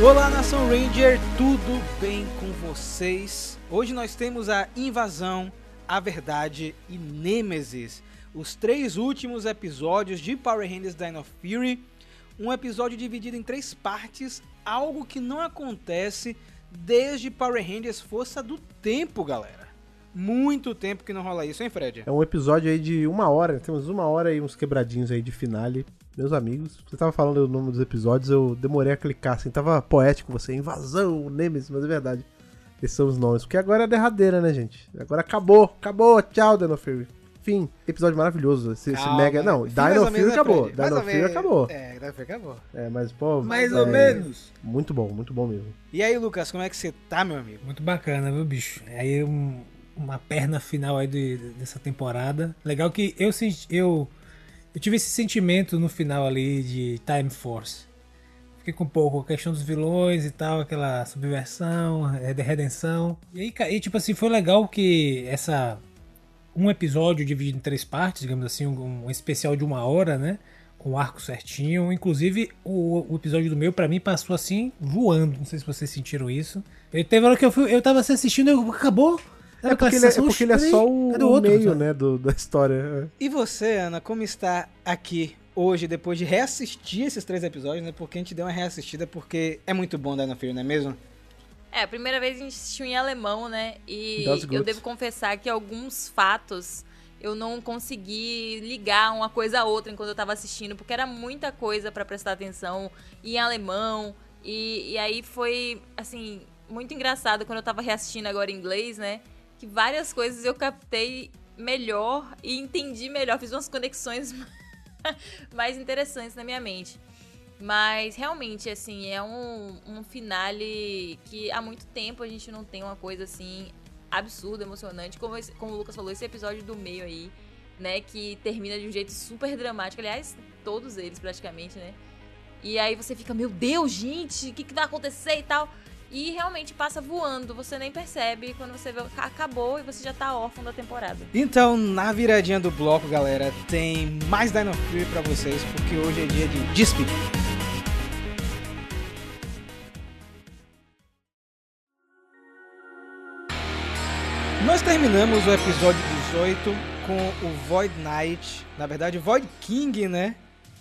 Olá, Nação Ranger, tudo bem com vocês? Hoje nós temos a Invasão, a Verdade e Nemesis, os três últimos episódios de Power Rangers Dino Fury. Um episódio dividido em três partes, algo que não acontece desde Power Rangers Força do Tempo, galera. Muito tempo que não rola isso, hein, Fred? É um episódio aí de uma hora, temos uma hora e uns quebradinhos aí de finale. Meus amigos, você tava falando o nome dos episódios, eu demorei a clicar, assim, tava poético você, invasão, Nemesis, mas é verdade. Esses são os nomes, porque agora é a derradeira, né, gente? Agora acabou, acabou, tchau, Dino Fury. Fim, episódio maravilhoso, esse, esse mega... Não, fim Dino Fury né, acabou, Fred? Dino Fury acabou. É, Dino Fury acabou. É, mas, pô... Mais é, ou menos. Muito bom, muito bom mesmo. E aí, Lucas, como é que você tá, meu amigo? Muito bacana, viu, bicho? Aí um- uma perna final aí de- dessa temporada. Legal que eu. Eu, eu tive esse sentimento no final ali de Time Force. Fiquei com um pouco a questão dos vilões e tal, aquela subversão, de redenção. E aí, e, tipo assim, foi legal que essa. Um episódio dividido em três partes, digamos assim, um, um especial de uma hora, né? Com o arco certinho. Inclusive, o, o episódio do meu, pra mim, passou assim, voando. Não sei se vocês sentiram isso. Eu teve hora que eu, fui, eu tava assistindo, eu acabou. É porque, ele é, é porque ele é só o, outro, meio, né, do- da história. E você, Ana, como está aqui hoje, depois de reassistir esses três episódios, né? Porque a gente deu uma reassistida, porque é muito bom Dino Fury, não é mesmo? É, a primeira vez a gente assistiu em alemão, né? E eu devo confessar que alguns fatos eu não consegui ligar uma coisa a outra enquanto eu tava assistindo, porque era muita coisa pra prestar atenção em alemão. E, e aí foi, assim, muito engraçado quando eu tava reassistindo agora em inglês, né? Que várias coisas eu captei melhor e entendi melhor, fiz umas conexões mais interessantes na minha mente. Mas realmente, assim, é um, um finale que há muito tempo a gente não tem uma coisa assim absurda, emocionante. Como, esse- como o Lucas falou, esse episódio do meio aí, né? Que termina de um jeito super dramático. Aliás, todos eles praticamente, né? E aí você fica, meu Deus, gente, o que, que vai acontecer e tal. E realmente passa voando, você nem percebe quando você vê acabou e você já tá órfão da temporada. Então, na viradinha do bloco, galera, tem mais Dino Fury pra vocês, porque hoje é dia de despedir. Nós terminamos o episódio 18 com o Void Knight, na verdade, Void King, né?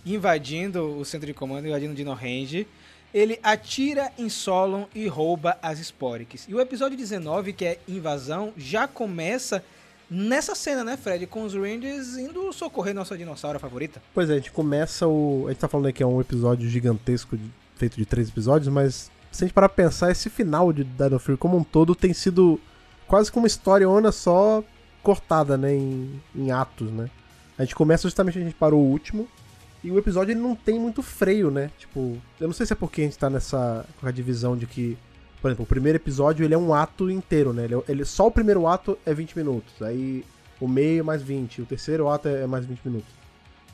Invadindo o centro de comando, invadindo o Dino Range. Ele atira em Solon e rouba as Sporix. E o episódio 19, que é Invasão, já começa nessa cena, né, Fred? Com os Rangers indo socorrer nossa dinossauro favorita. Pois é, a gente começa o. A gente tá falando aí que é um episódio gigantesco, de- feito de três episódios, mas se a gente parar pra pensar, esse final de Dino Fury como um todo tem sido quase como uma historiona só cortada, né, em, em atos, né? A gente começa justamente, a gente parou o último, e o episódio ele não tem muito freio, né? Tipo, eu não sei se é porque a gente tá nessa com a divisão de que, por exemplo, o primeiro episódio ele é um ato inteiro, né? Ele, é- ele- só o primeiro ato é 20 minutos, aí o meio é mais 20, o terceiro ato é mais 20 minutos.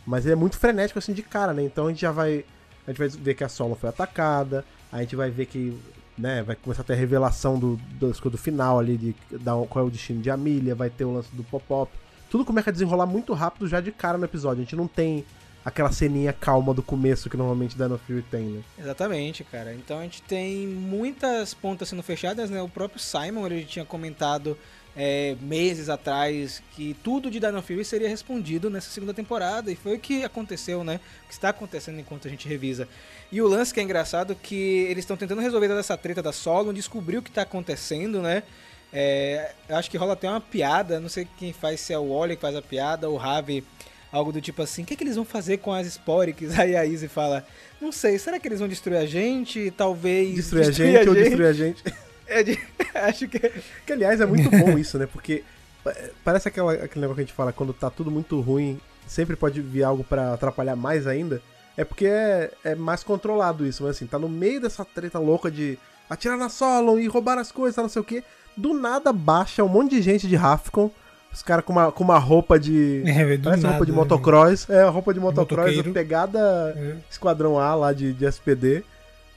Mas ele é muito frenético assim de cara, né? Então a gente já vai. A gente vai ver que a Solo foi atacada, a gente vai ver que. Né, vai começar a ter a revelação do, do, do final ali, de da, qual é o destino de Amelia, vai ter o lance do pop-up. Tudo começa a desenrolar muito rápido já de cara no episódio. A gente não tem aquela ceninha calma do começo que normalmente Dino Fury tem, né? Exatamente, cara. Então a gente tem muitas pontas sendo fechadas, né? O próprio Simon ele tinha comentado é, meses atrás que tudo de Dino Fury seria respondido nessa segunda temporada e foi o que aconteceu, né? O que está acontecendo enquanto a gente revisa. E o lance que é engraçado é que eles estão tentando resolver toda essa treta da Solon, descobrir o que está acontecendo, né? É, acho que rola até uma piada, não sei quem faz, se é o Wally que faz a piada ou o Ravi, algo do tipo assim, o que, que eles vão fazer com as Sporix? Aí a Izzy fala, não sei, será que eles vão destruir a gente? Talvez Destruir a gente ou destruir a gente. É de- acho que Que, aliás, é muito bom isso, né? Porque pa- parece aquela, aquele negócio que a gente fala, quando tá tudo muito ruim, sempre pode vir algo pra atrapalhar mais ainda. É porque é, é mais controlado isso, mas assim, tá no meio dessa treta louca de atirar na Solon e roubar as coisas, tá, não sei o quê. Do nada baixa um monte de gente de Rafcon, os caras com uma, com uma roupa de. É, parece nada, roupa de né, motocross. É, a roupa de motocross, Motoqueiro. pegada velho? Esquadrão A lá de, de SPD.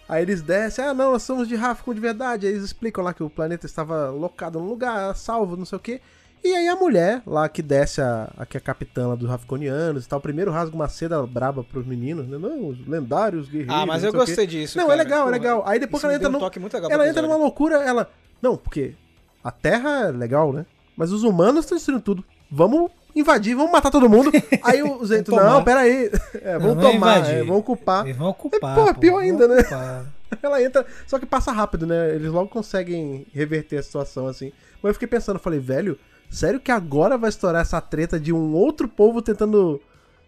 Aí eles descem, ah não, nós somos de Rafcon de verdade. Aí eles explicam lá que o planeta estava locado num lugar, salvo, não sei o quê. E aí a mulher, lá que desce a, a que é a capitã lá dos Rafconianos e tal, primeiro rasga uma seda braba pros meninos, né? Não, os lendários guerreiros. Ah, mas eu gostei disso. Não, cara. é legal, Pô, é legal. Aí depois ela entra um no, toque muito legal pro ela entra numa loucura, ela. Não, porque a Terra é legal, né? Mas os humanos estão destruindo tudo. Vamos invadir, vamos matar todo mundo. Aí o tomar. não, pera aí. É, vamos não é tomar, invadir. é, vamos ocupar. Eles vão ocupar. pô, pior vão ainda, né? ocupar. Ela entra, só que passa rápido, né? Eles logo conseguem reverter a situação assim. Mas eu fiquei pensando, falei, velho, sério que agora vai estourar essa treta de um outro povo tentando,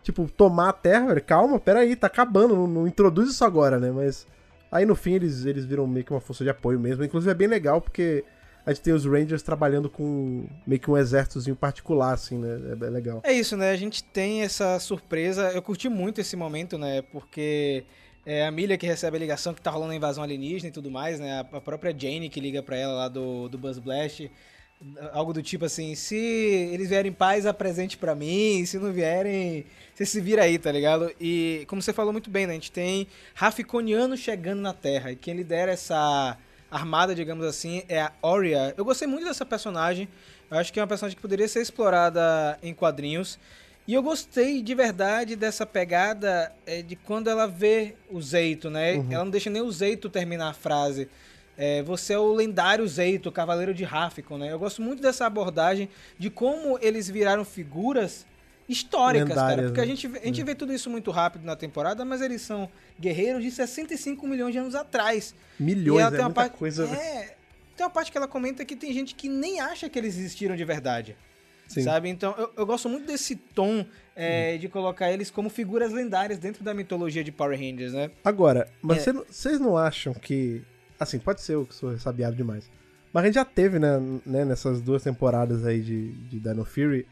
tipo, tomar a Terra, velho? Calma, pera aí, tá acabando, não, não introduz isso agora, né? Mas aí no fim eles, eles viram meio que uma força de apoio mesmo. Inclusive é bem legal porque a gente tem os Rangers trabalhando com meio que um exércitozinho particular, assim, né? É legal. É isso, né? A gente tem essa surpresa. Eu curti muito esse momento, né? Porque é a Milha que recebe a ligação que tá rolando a invasão alienígena e tudo mais, né? A própria Jane que liga pra ela lá do, do Buzz Blast. Algo do tipo assim, se eles vierem em paz, apresente pra mim, se não vierem, você se vira aí, tá ligado? E como você falou muito bem, né? A gente tem Raficoniano chegando na Terra e quem lidera essa armada, digamos assim, é a Oria. Eu gostei muito dessa personagem. Eu acho que é uma personagem que poderia ser explorada em quadrinhos. E eu gostei de verdade dessa pegada é, de quando ela vê o Zeito, né? Ela não deixa nem o Zeito terminar a frase. É, você é o lendário Zeito, o cavaleiro de Rafikon, né? Eu gosto muito dessa abordagem de como eles viraram figuras históricas, cara. Lendárias, Porque a né? gente, vê- a gente vê tudo isso muito rápido na temporada, mas eles são guerreiros de 65 milhões de anos atrás. Milhões, é muita parte, coisa. né? É, tem uma parte que ela comenta que tem gente que nem acha que eles existiram de verdade. Sim. Sabe? Então, eu, eu gosto muito desse tom é, de colocar eles como figuras lendárias dentro da mitologia de Power Rangers, né? Agora, mas É. vocês não acham que. Assim, pode ser eu que sou sabiado demais. Mas a gente já teve, né, né, nessas duas temporadas aí de, de Dino Fury,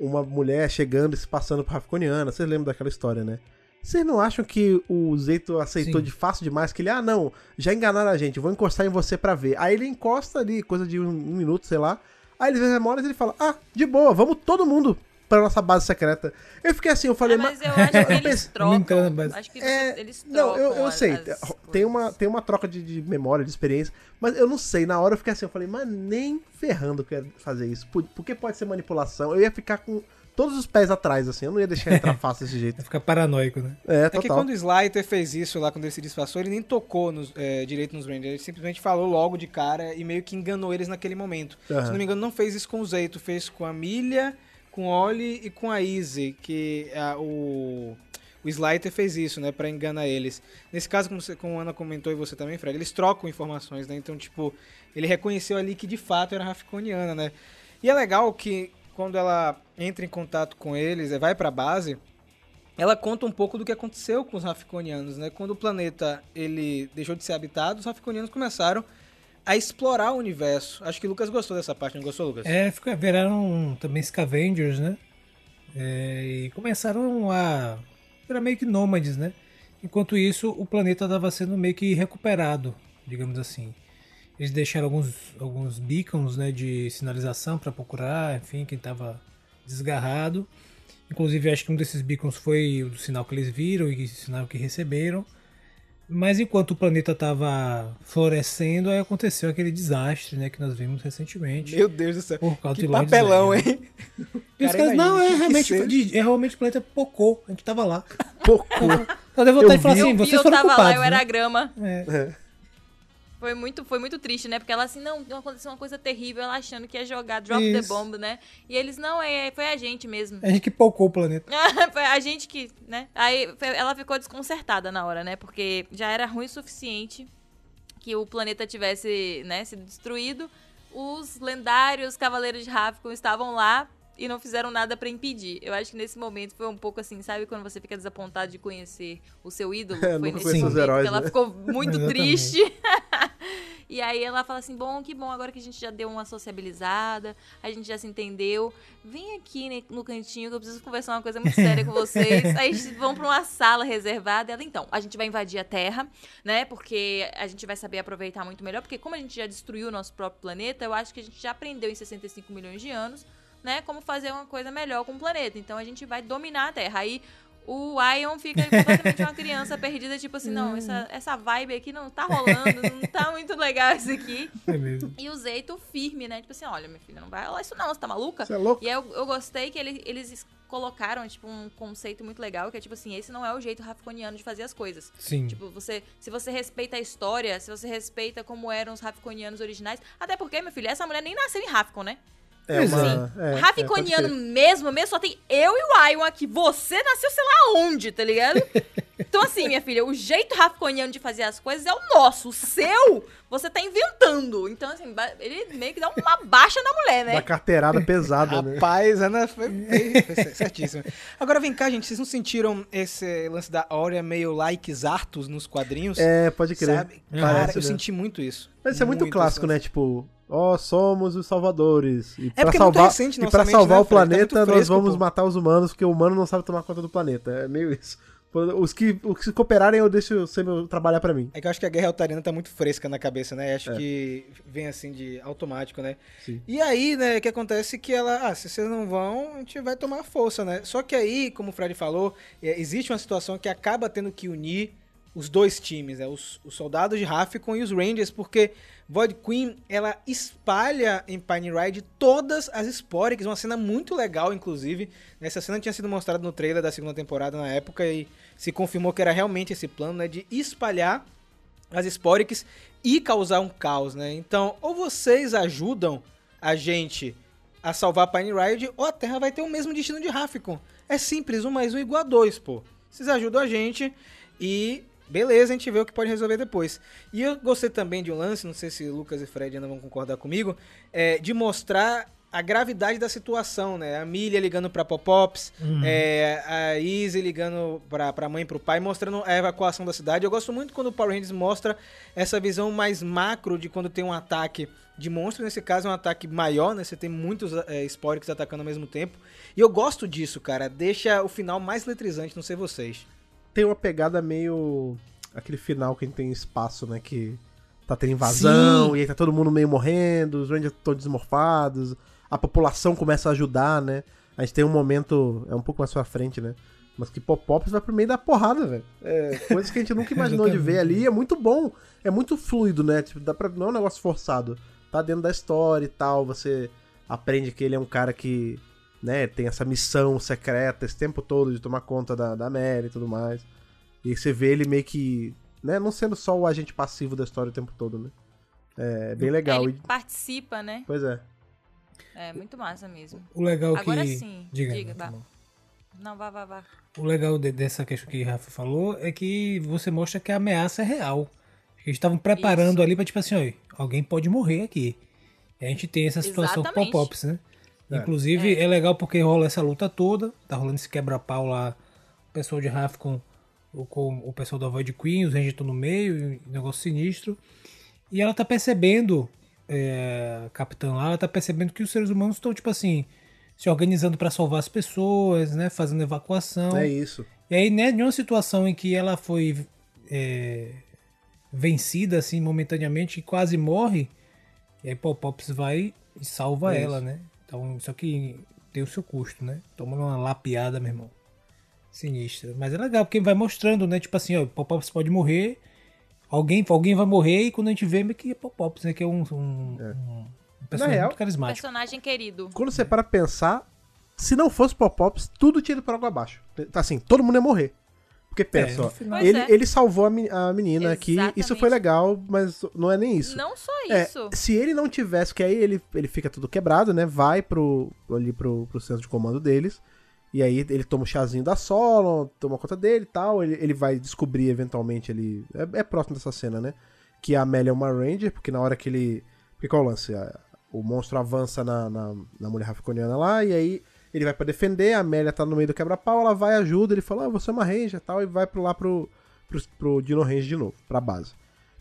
uma mulher chegando e se passando por Rafconiana. Vocês lembram daquela história, né? Vocês não acham que o Zeito aceitou Sim. de fácil demais? Que ele, ah, não, já enganaram a gente, vou encostar em você pra ver. Aí ele encosta ali, coisa de um, um minuto, sei lá. Aí ele vê as memórias e ele fala, ah, de boa, vamos todo mundo pra nossa base secreta. Eu fiquei assim, eu falei, Ah, mas. mas eu acho que eles Não trocam. mas- Acho que É, eles não, trocam. eu, eu as- sei. as Tem coisas. uma, tem uma troca de, de memória, de experiência, mas eu não sei. Na hora eu fiquei assim, eu falei, mas nem ferrando que eu ia fazer isso. Por- Porque pode ser manipulação. Eu ia ficar com todos os pés atrás, assim. Eu não ia deixar entrar fácil desse jeito. Vai ficar paranoico, né? É, É que total. quando o Slyter fez isso lá, quando ele se disfarçou, ele nem tocou nos, é, direito nos Rangers. Ele simplesmente falou logo de cara e meio que enganou eles naquele momento. Aham. Se não me engano, não fez isso com o Zeito, fez com a Milha, com o Oli e com a Izzy, que a- o, o Slyter fez isso, né, pra enganar eles. Nesse caso, como, você, como a Ana comentou e você também, Fred, eles trocam informações, né, então, tipo, ele reconheceu ali que de fato era Rafconiana, né. E é legal que quando ela entra em contato com eles, vai pra base, ela conta um pouco do que aconteceu com os Rafconianos, né? Quando o planeta ele deixou de ser habitado, os Rafconianos começaram a explorar o universo. Acho que o Lucas gostou dessa parte, não gostou, Lucas? É, viraram também Scavengers, né? É, e começaram a virar meio que nômades, né? Enquanto isso, o planeta estava sendo meio que recuperado, digamos assim. Eles deixaram alguns, alguns beacons né, de sinalização para procurar, enfim, quem estava desgarrado. Inclusive, acho que um desses beacons foi o sinal que eles viram e o sinal que receberam. Mas enquanto o planeta estava florescendo, aí aconteceu aquele desastre né, que nós vimos recentemente. Meu Deus do céu. Por causa Que de papelão, Zed. hein? E os Cara, caras, não, é realmente, de- é realmente o planeta Pocô. A gente tava lá. Pouco. Eu devo voltar Eu e falar vi. assim, eu vi, vocês eu foram tava lá, eu era né? a grama. É. Foi muito, foi muito triste, né? Porque ela assim, não, aconteceu uma coisa terrível, ela achando que ia jogar Drop the Isso. Bomb, né? E eles, não, é, foi a gente mesmo. A gente que pocou o planeta. foi a gente que, né? Aí ela ficou desconcertada na hora, né? Porque já era ruim o suficiente que o planeta tivesse, né, sido destruído. Os lendários Cavaleiros de Ravicon estavam lá e não fizeram nada pra impedir. Eu acho que nesse momento foi um pouco assim, sabe quando você fica desapontado de conhecer o seu ídolo? É, foi nesse os momento heróis, que ela né? ficou muito triste. E aí ela fala assim: bom, que bom, agora que a gente já deu uma sociabilizada, a gente já se entendeu. Vem aqui né, no cantinho que eu preciso conversar uma coisa muito séria com vocês. aí eles vão pra uma sala reservada. Ela, então, a gente vai invadir a Terra, né? Porque a gente vai saber aproveitar muito melhor. Porque como a gente já destruiu o nosso próprio planeta, eu acho que a gente já aprendeu em 65 milhões de anos, né? Como fazer uma coisa melhor com o planeta. Então a gente vai dominar a Terra. Aí o Ion fica completamente uma criança perdida, tipo assim, não, essa, essa vibe aqui não tá rolando, não tá muito legal isso aqui. É mesmo. E o Zeito firme, né? Tipo assim, olha, minha filha, não vai rolar isso não, você tá maluca? Você é louco? E aí eu, eu gostei que ele- eles colocaram, tipo, um conceito muito legal, que é tipo assim, esse não é o jeito rafconiano de fazer as coisas. Sim. Tipo, você, se você respeita a história, se você respeita como eram os Rafconianos originais, até porque, meu filho, essa mulher nem nasceu em Rafcon, né? É uma. É, é, ser. mesmo, mesmo, só tem eu e o Ion aqui. Você nasceu sei lá onde, tá ligado? Então, assim, minha filha, o jeito Rafconiano de fazer as coisas é o nosso. O seu, você tá inventando. Então, assim, ele meio que dá uma baixa na mulher, Da né? carteirada pesada, né? Rapaz, Ana foi, foi- foi certíssimo. Agora vem cá, gente, vocês não sentiram esse lance da Aurea meio like Zartos nos quadrinhos? É, pode crer. Sabe? É, Cara, parece, eu né? senti muito isso. Mas isso é muito, clássico, isso. né? Tipo, ó, somos os salvadores. E pra porque é salvar, recente e pra salvar né, o? Tá planeta, muito nós fresco, vamos pô. matar os humanos, porque o humano não sabe tomar conta do planeta. É meio isso. Os que, os que cooperarem, eu deixo você meu- trabalhar pra mim. É que eu acho que a guerra altariana tá muito fresca na cabeça, né? Acho É. que vem assim de automático, né? Sim. E aí, né, o que acontece é que ela, ah, se vocês não vão, a gente vai tomar força, né? Só que aí, como o Fred falou, é, existe uma situação que acaba tendo que unir os dois times, né? Os, os soldados de Rafficon e os Rangers, porque Void Queen, ela espalha em Pine Ride todas as Sporix, uma cena muito legal, inclusive. Essa cena tinha sido mostrada no trailer da segunda temporada na época e se confirmou que era realmente esse plano, né, de espalhar as Sporix e causar um caos, né? Então, ou vocês ajudam a gente a salvar Pine Ride, ou a Terra vai ter o mesmo destino de Rafficon. É simples, um mais um igual a dois, pô. Vocês ajudam a gente e beleza, a gente vê o que pode resolver depois. E eu gostei também de um lance, não sei se Lucas e Fred ainda vão concordar comigo, é, de mostrar a gravidade da situação, né? A Milha ligando pra Pop-Ops, é, a Izzy ligando pra, pra mãe e pro pai, mostrando a evacuação da cidade. Eu gosto muito quando o Power Rangers mostra essa visão mais macro de quando tem um ataque de monstro. Nesse caso é um ataque maior, né? Você tem muitos é, atacando ao mesmo tempo. E eu gosto disso, cara. Deixa o final mais letrizante, não sei vocês. Tem uma pegada meio. aquele final que a gente tem espaço, né? Que tá tendo invasão, Sim. e aí tá todo mundo meio morrendo, os Rangers estão desmorfados, a população começa a ajudar, né? A gente tem um momento, é um pouco mais pra frente, né? Mas que Pop-Pops vai pro meio da porrada, velho. É, coisas que a gente nunca imaginou de ver ali. É muito bom. É muito fluido, né? Tipo, dá pra, não é um negócio forçado. Tá dentro da história e tal. Você aprende que ele é um cara que, né, tem essa missão secreta esse tempo todo de tomar conta da, da Mary e tudo mais. E você vê ele meio que, né, não sendo só o agente passivo da história o tempo todo, né? É bem legal. Ele E- participa, né? pois é. É muito massa mesmo. O legal Agora que. sim, Diga, diga, tá. Não, vá, vá, vá. O legal de- dessa questão que o Rafa falou é que você mostra que a ameaça é real. Eles estavam preparando Isso. ali pra, tipo assim, ó, alguém pode morrer aqui. E a gente tem essa situação com Exatamente. pop-ups, né? É. Inclusive, é. legal porque rola essa luta toda, tá rolando esse quebra-pau lá, o pessoal de Raf com, o- com o pessoal da Void Queen, os Rangers estão no meio, um negócio sinistro. E ela tá percebendo, é, a capitã lá, ela tá percebendo que os seres humanos estão, tipo assim, se organizando pra salvar as pessoas, né? Fazendo evacuação. É isso. E aí, né, de uma situação em que ela foi é, vencida, assim, momentaneamente, e quase morre, e aí Pop-Pops vai e salva Isso. ela, né? Então, isso aqui tem o seu custo, né? Toma uma lapiada, meu irmão. Sinistra. Mas é legal, porque vai mostrando, né? Tipo assim, ó, Pop-Pops pode morrer, alguém, alguém vai morrer, e quando a gente vê, meio que é Pop-Pops, né? Que é um, um, um, um personagem real, muito carismático. Personagem querido. Quando você para pensar, se não fosse Pop-Pops, tudo tinha ido por água abaixo. Assim, todo mundo ia morrer. Porque pensa, no ó, ele, é. ele salvou a, a menina aqui, isso foi legal, mas não é nem isso. Não só É, isso. se ele não tivesse, que aí ele, ele fica tudo quebrado, né? Vai pro, ali pro, pro centro de comando deles. E aí ele toma o chazinho da Solon, toma conta dele e tal. Ele, ele vai descobrir eventualmente ele. É, é próximo dessa cena, né? Que a Amélia é uma Ranger, porque na hora que ele. Porque qual é o lance? O monstro avança na, na, na mulher rafconiana lá, e aí ele vai pra defender, a Amélia tá no meio do quebra-pau, ela vai ajuda, ele fala, ah, você é uma Ranger e tal, e vai pro, lá pro, pro, pro Dino Ranger de novo, pra base.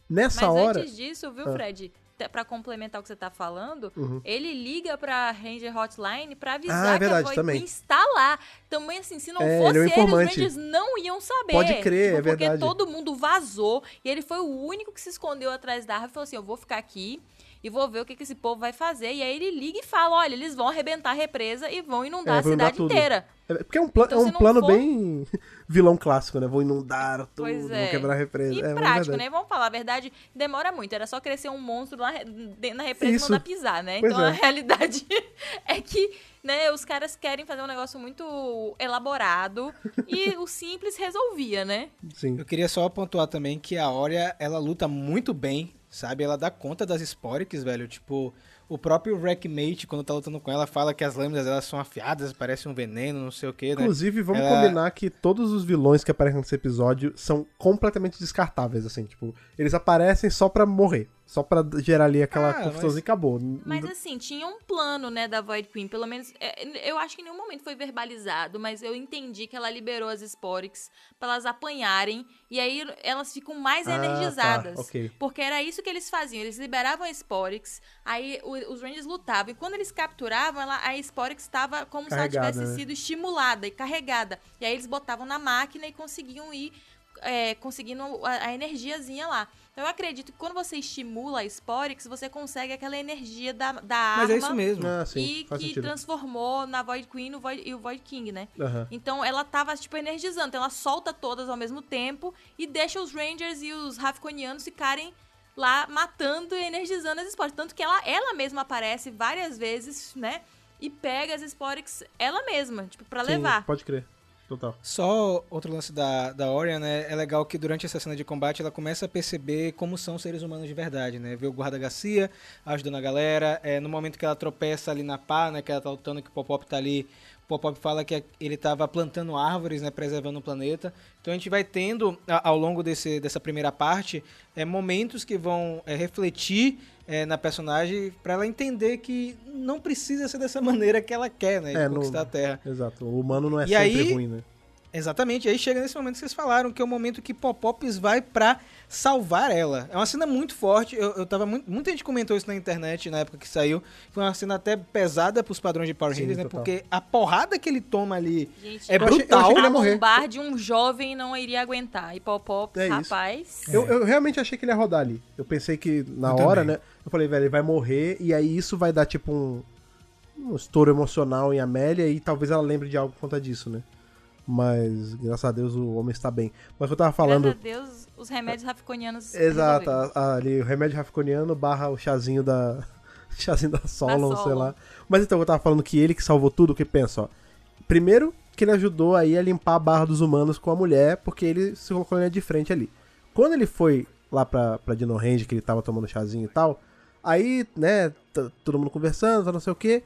Nessa Mas hora. antes disso, viu, Ah. Fred? Pra complementar o que você tá falando, Uhum. ele liga pra Ranger Hotline pra Ah, avisar é verdade, que a também. Está lá. Também, assim, se não É, fosse ele é um. Rangers não iam saber. Pode crer, Tipo, é verdade. Porque todo mundo vazou e ele foi o único que se escondeu atrás da árvore e falou assim: eu vou ficar aqui e vou ver o que, que esse povo vai fazer. E aí ele liga e fala: olha, eles vão arrebentar a represa e vão inundar É, a vão inundar cidade tudo. inteira. É, porque é um, pla- Então, é um plano for- bem vilão clássico, né? Vou inundar tudo, Pois vou é. quebrar a represa. E é, é prático, né? Vamos falar a verdade, demora muito. Era só crescer um monstro lá na represa Isso. e mandar pisar, né? Pois então a é. realidade é que né, os caras querem fazer um negócio muito elaborado e o simples resolvia, né? Sim. Eu queria só pontuar também que a Orya, ela luta muito bem, sabe? Ela dá conta das Sporix, velho. Tipo, o próprio Wreckmate, quando tá lutando com ela, fala que as lâminas elas são afiadas, parece um veneno, não sei o que, né? Inclusive, vamos Ela- combinar que todos os vilões que aparecem nesse episódio são completamente descartáveis, assim, tipo, eles aparecem só pra morrer, só pra gerar ali aquela Ah, confusão mas- e acabou. Mas assim, tinha um plano, né, da Void Queen. Pelo menos, é, eu acho que em nenhum momento foi verbalizado, mas eu entendi que ela liberou as Sporix pra elas apanharem. E aí elas ficam mais Ah, energizadas. tá, ok. Porque era isso que eles faziam. Eles liberavam a Sporix, aí os Rangers lutavam. E quando eles capturavam, ela, a Sporix estava como se Carregada, ela tivesse né? sido estimulada e carregada. E aí eles botavam na máquina e conseguiam ir. é, conseguindo a, a energiazinha lá. Então eu acredito que quando você estimula a Sporix, você consegue aquela energia da, da arma Mas é isso mesmo. Ah, sim, e que sentido. transformou na Void Queen no Void- e o Void King, né? Aham. Então ela tava, tipo, energizando. Então ela solta todas ao mesmo tempo e deixa os Rangers e os Ravconianos ficarem lá matando e energizando as Sporix. Tanto que ela, ela mesma aparece várias vezes, né? E pega as Sporix ela mesma, tipo, pra Sim, levar. Pode crer. Total. Só outro lance da, da Orya, né? É legal que durante essa cena de combate ela começa a perceber como são seres humanos de verdade, né? Vê o guarda Garcia ajudando a galera. É, no momento que ela tropeça ali na pá, né? Que ela tá lutando, que o Popop tá ali. Popop fala que ele tava plantando árvores, né? Preservando o planeta. Então a gente vai tendo, ao longo desse, dessa primeira parte, é, momentos que vão é, refletir é, na personagem pra ela entender que não precisa ser dessa maneira que ela quer, né? De É, no- conquistar a Terra. Exato. O humano não é E sempre aí- ruim, né? Exatamente, aí chega nesse momento que vocês falaram, que é o momento que Popops vai pra salvar ela. É uma cena muito forte, eu, eu tava muito, muita gente comentou isso na internet na época que saiu. Foi uma cena até pesada pros padrões de Power Rangers, né? total. Porque a porrada que ele toma ali Gente, é Eu achei- eu brutal. achei que ele ia a morrer. lombar de um jovem não iria aguentar. E Pop-Pop, É rapaz... Eu, eu realmente achei que ele ia rodar ali. Eu pensei que na Eu hora, também. né? Eu falei, velho, ele vai morrer e aí isso vai dar tipo um, um estouro emocional em Amélia e talvez ela lembre de algo por conta disso, né? Mas, graças a Deus, o homem está bem. Mas o eu tava falando. Graças a Deus, os remédios rafconianos Exato, ali o remédio rafconiano barra o chazinho da. chazinho da Solon, sei Solon. lá. Mas então eu tava falando que ele que salvou tudo, que pensa, ó. Primeiro, que ele ajudou aí a limpar a barra dos humanos com a mulher, porque ele se colocou na linha de frente ali. Quando ele foi lá pra, pra Dino Range, que ele tava tomando chazinho e tal, aí, né, todo mundo conversando, não sei o que.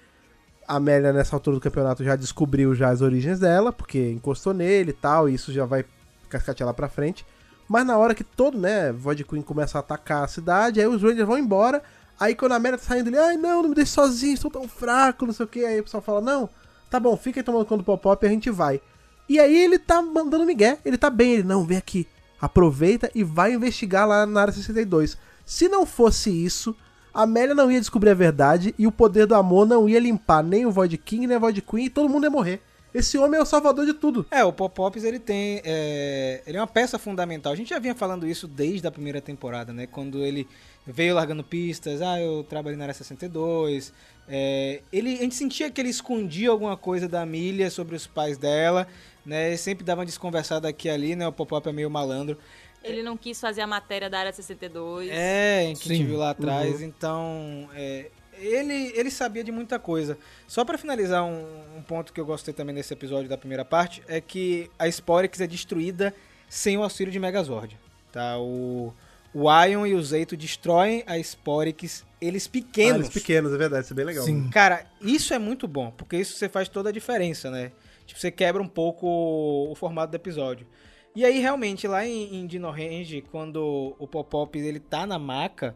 A Amélia, nessa altura do campeonato, já descobriu já as origens dela, porque encostou nele e tal, e isso já vai cascatear lá pra frente. Mas na hora que todo, né, Void Queen começa a atacar a cidade, aí os Rangers vão embora. Aí quando a Amélia tá saindo, ele, ai não, não me deixe sozinho, estou tão fraco, não sei o que. Aí o pessoal fala, não, tá bom, fica aí tomando conta do Pop-Pop e a gente vai. E aí ele tá mandando migué, ele tá bem, ele, não, vem aqui, aproveita e vai investigar lá na área 62. Se não fosse isso, Amélia não ia descobrir a verdade e o poder do amor não ia limpar nem o Void King, nem a Void Queen e todo mundo ia morrer. Esse homem é o salvador de tudo. É, o Popops ele tem. É, ele é uma peça fundamental. A gente já vinha falando isso desde a primeira temporada, né? Quando ele veio largando pistas, ah, eu trabalhei na área 62. É, ele, a gente sentia que ele escondia alguma coisa da Milha sobre os pais dela, né? Sempre dava uma desconversada aqui e ali, né? O Popop é meio malandro. Ele não quis fazer a matéria da área 62. É, que a gente Sim. viu lá atrás. Uhum. Então, é, ele, ele sabia de muita coisa. Só pra finalizar, um, um ponto que eu gostei também nesse episódio da primeira parte é que a Sporix é destruída sem o auxílio de Megazord. Tá? O, o Ion e o Zeito destroem a Sporix, eles Ah, pequenos. eles pequenos, é verdade, isso é bem legal. Sim. Cara, isso é muito bom, porque isso você faz toda a diferença, né? Tipo, você quebra um pouco o, o formato do episódio. E aí, realmente, lá em, em Dino Range, quando o Popop ele tá na maca,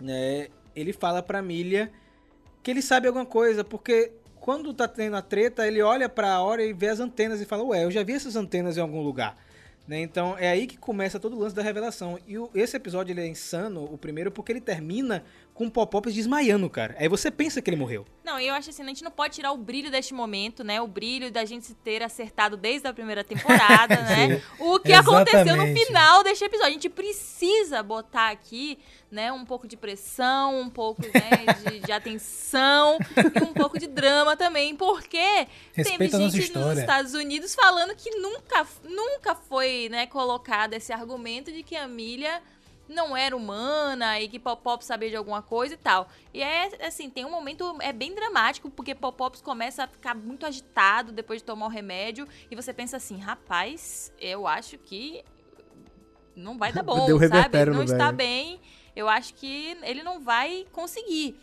né? Ele fala pra Milha que ele sabe alguma coisa, porque quando tá tendo a treta, ele olha pra hora e vê as antenas e fala, ué, eu já vi essas antenas em algum lugar. Né? Então é aí que começa todo o lance da revelação. E o- esse episódio ele é insano, o primeiro, porque ele termina com o Pop-Pops desmaiando, cara. Aí você pensa que ele morreu. Não, eu acho assim, a gente não pode tirar o brilho deste momento, né? O brilho da gente ter acertado desde a primeira temporada, né? O que aconteceu no Exatamente. final deste episódio. A gente precisa botar aqui, né, um pouco de pressão, um pouco, né, de, de atenção e um pouco de drama também, porque Respeita teve gente nos. Estados Unidos falando que nunca, nunca foi, né, colocado esse argumento de que a Milha não era humana e que Pop-Pop sabia de alguma coisa e tal. E é assim, tem um momento é bem dramático porque Pop-Pops começa a ficar muito agitado depois de tomar o remédio e você pensa assim, rapaz, eu acho que não vai dar bom, Deu sabe? Ele não está velho. bem. Eu acho que ele não vai conseguir.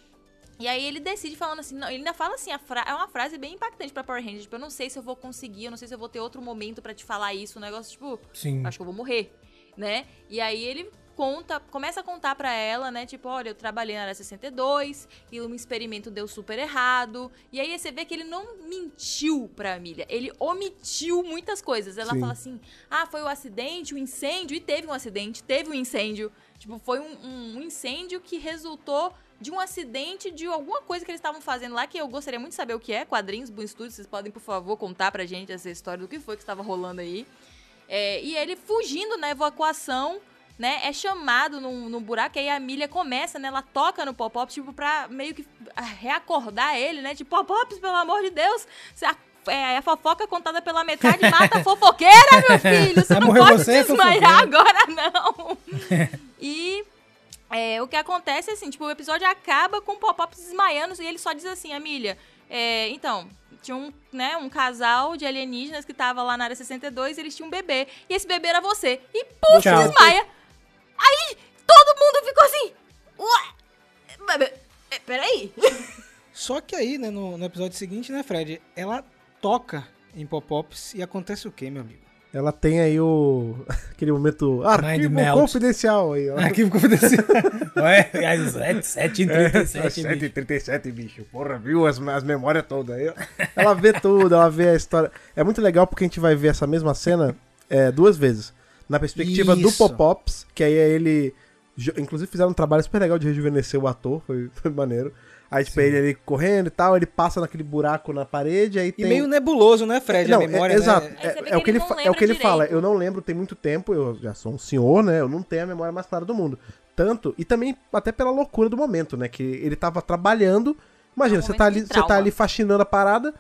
E aí ele decide falando assim, não, ele ainda fala assim, é uma frase bem impactante pra Power Rangers, tipo, eu não sei se eu vou conseguir, eu não sei se eu vou ter outro momento pra te falar isso, um negócio tipo, Sim. acho que eu vou morrer, né? E aí ele conta, começa a contar pra ela, né? Tipo, olha, eu trabalhei na área 62 e um experimento deu super errado. E aí você vê que ele não mentiu pra Amília, ele omitiu muitas coisas. Ela Sim. fala assim: "Ah, foi o acidente, o incêndio e teve um acidente, teve um incêndio. Tipo, foi um, um- um incêndio que resultou de um acidente de alguma coisa que eles estavam fazendo lá, que eu gostaria muito de saber o que é. Quadrinhos, Boom Studios, vocês podem, por favor, contar pra gente essa história do que foi que estava rolando aí. É, e ele fugindo na evacuação, né, é chamado num, num buraco, aí a Milha começa, né, ela toca no Pop-Pop, tipo, pra meio que reacordar ele, né, tipo, Pop-Pops, pelo amor de Deus, você a, é, a fofoca contada pela metade mata a fofoqueira, meu filho, você não morrer pode você, desmaiar agora, não. e... é, o que acontece é assim, tipo, o episódio acaba com o Pop-Pop desmaiando e ele só diz assim, Amília, é, então, tinha um, né, um casal de alienígenas que tava lá na área 62 e eles tinham um bebê. E esse bebê era você. E puf, Tchau. desmaia. Aí, todo mundo ficou assim, ué, é, peraí. Só que aí, né, no, no episódio seguinte, né, Fred, ela toca em Pop-Pops e acontece o quê, meu amigo? Ela tem aí o. aquele momento. Arquivo confidencial aí, ó. Aqui confidencial. Ué, às 7 É, 37 7h37, bicho. Porra, viu as, as memórias todas aí. Ela vê tudo, ela vê a história. É muito legal porque a gente vai ver essa mesma cena é, duas vezes. Na perspectiva do Isso. Pop-Pops, que aí é ele. Inclusive fizeram um trabalho super legal de rejuvenescer o ator, foi, foi maneiro. Aí, tipo, ele ali correndo e tal, ele passa naquele buraco na parede, aí E tem. meio nebuloso, né, Fred? Não, a memória, é, exato. né? É, vê é o que ele ele, é o que ele fala. Eu não lembro, tem muito tempo, eu já sou um senhor, né? Eu não tenho a memória mais clara do mundo. Tanto, e também até pela loucura do momento, né? Que ele tava trabalhando. Imagina, É um você, tá ali, você tá ali faxinando a parada,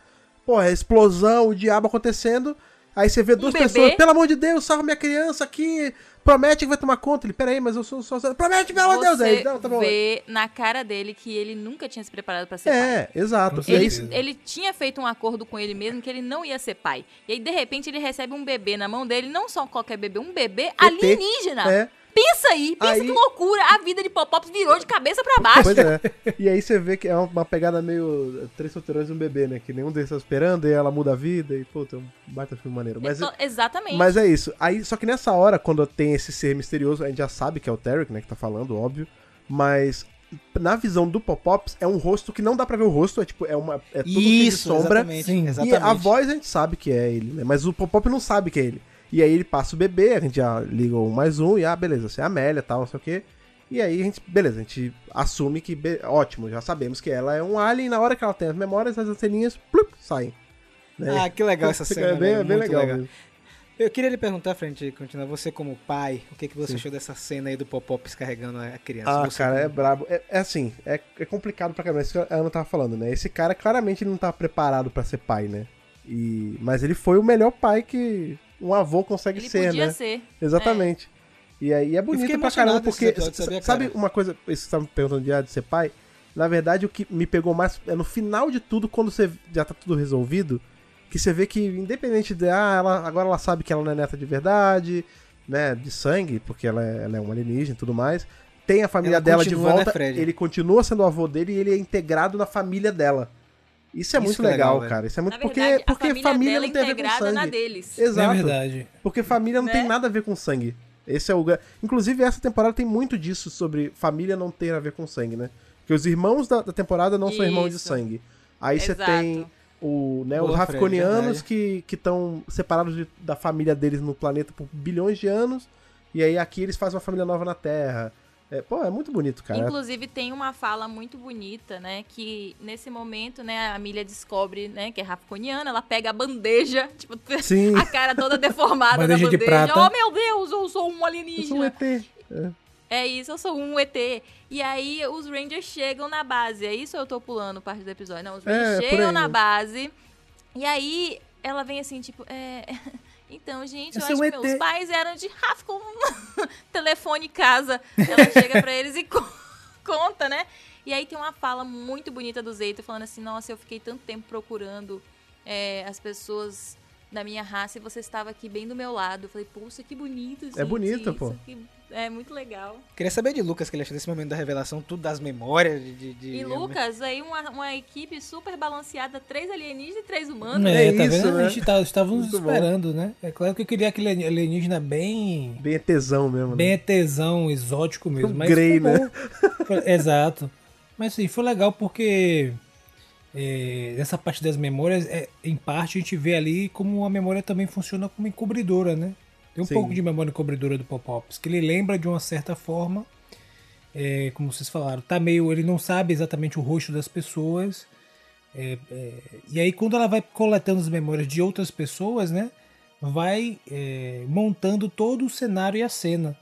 porra, explosão, o diabo acontecendo. Aí você vê duas bebê. pessoas, pelo amor de Deus, salva minha criança aqui, promete que vai tomar conta. Ele, peraí, mas eu sou só. Promete, pelo amor de Deus! Aí, não, tá bom. vê na cara dele que ele nunca tinha se preparado pra ser pai. É, exato. Ele, ele tinha feito um acordo com ele mesmo que ele não ia ser pai. E aí, de repente, ele recebe um bebê na mão dele, não só qualquer bebê, um bebê alienígena. é. Pensa aí, pensa Aí- que loucura. A vida de Pop-Pops virou de cabeça pra baixo. Pois é. E aí você vê que é uma pegada meio três solteirões e um bebê, né? Que nenhum deles tá esperando, e ela muda a vida, e pô, tem um baita filme maneiro. Mas, Exa- Exatamente. mas é isso. Aí, só que nessa hora, quando tem esse ser misterioso, a gente já sabe que é o Tarek, né? Que tá falando, óbvio. Mas na visão do Pop-Pops, é um rosto que não dá pra ver o rosto, é tipo, é uma. É tudo de sombra. exatamente. Sim. exatamente. E a voz a gente sabe que é ele, né? Mas o Pop-Up não sabe que é ele. E aí ele passa o bebê, a gente já liga um mais um, e ah, beleza, você é a Amélia tal, não sei o quê. E aí a gente, beleza, a gente assume que, ótimo, já sabemos que ela é um alien, e na hora que ela tem as memórias, as anteninhas, plup, saem. Né? Ah, que legal essa cena. é bem, né? é bem legal. mesmo. Eu queria lhe perguntar, frente, continuar, você como pai, o que, que você Sim. achou dessa cena aí do Pop-Pops carregando a criança? Ah, Você cara, é como- brabo. É, é assim, é, é complicado pra caramba. Isso que a Ana tava falando, né? Esse cara claramente ele não tá preparado pra ser pai, né? E, mas ele foi o melhor pai que um avô consegue Ele ser, podia né? ser. Exatamente. E aí é bonito fiquei pra caramba, porque. episódio, sabia, sabe cara? uma coisa, isso você tá me perguntando de, ah, de ser pai? Na verdade, o que me pegou mais é no final de tudo, quando você já tá tudo resolvido, que você vê que, independente de, ah, ela, agora ela sabe que ela não é neta de verdade, né, de sangue, porque ela é, ela é um alienígena e tudo mais, tem a família Ela dela de né, volta, Fred? ele continua sendo o avô dele e ele é integrado na família dela. Isso é Isso muito que é legal, legal, cara. Isso é muito Na porque, verdade, porque a família, família dela não tem a ver com integrada na sangue. deles. Exato. É verdade. Porque família não Né? tem nada a ver com sangue. Esse é o. Inclusive, essa temporada tem muito disso sobre família não ter a ver com sangue, né? Porque os irmãos da, da temporada não são irmãos de Isso. sangue. Aí você tem o, né, Boa, os Rafconianos verdade. que estão separados de- da família deles no planeta por bilhões de anos. E aí aqui eles fazem uma família nova na Terra. É, pô, é muito bonito, cara. Inclusive tem uma fala muito bonita, né? Que nesse momento, né, a Milha descobre, né, que é rafconiana, ela pega a bandeja, tipo, Sim. a cara toda deformada Bandeja da de bandeja. prata. Oh meu Deus, eu sou um Eu sou um alienígena. ET. É isso, eu sou um ET. E aí os Rangers chegam na base. É isso ou eu tô pulando parte do episódio? Não, os É, Rangers por chegam aí. na base. E aí ela vem assim, tipo, é. Então, gente, eu, Eu acho sou um que ET. meus pais eram de Rafcon. Telefone casa. Ela chega pra eles e co- conta, né? E aí tem uma fala muito bonita do Zeito falando assim: Nossa, eu fiquei tanto tempo procurando é, as pessoas da minha raça e você estava aqui bem do meu lado. Eu falei, poxa, que bonito. Gente, bonito, isso, pô. que- É muito legal. Queria saber de Lucas, que ele achou desse momento da revelação, tudo das memórias de... de- E Lucas, aí uma, uma equipe super balanceada, três alienígenas e três humanos. É, É tá isso, vendo? né? A gente tá, estávamos Muito bom. esperando, né? É claro que eu queria aquele alienígena bem. Bem tesão mesmo, Bem né? tesão, exótico mesmo. Um Mas Grey, né? bom. Foi- Exato. Mas assim, foi legal porque é, nessa parte das memórias, é, em parte, a gente vê ali como a memória também funciona como encobridora, né? Tem um Sim. pouco de memória encobridora do Pop-Ops, que ele lembra de uma certa forma, é, como vocês falaram, tá meio. Ele não sabe exatamente o rosto das pessoas. é, é, e aí, quando ela vai coletando as memórias de outras pessoas, né? Vai é, montando todo o cenário e a cena.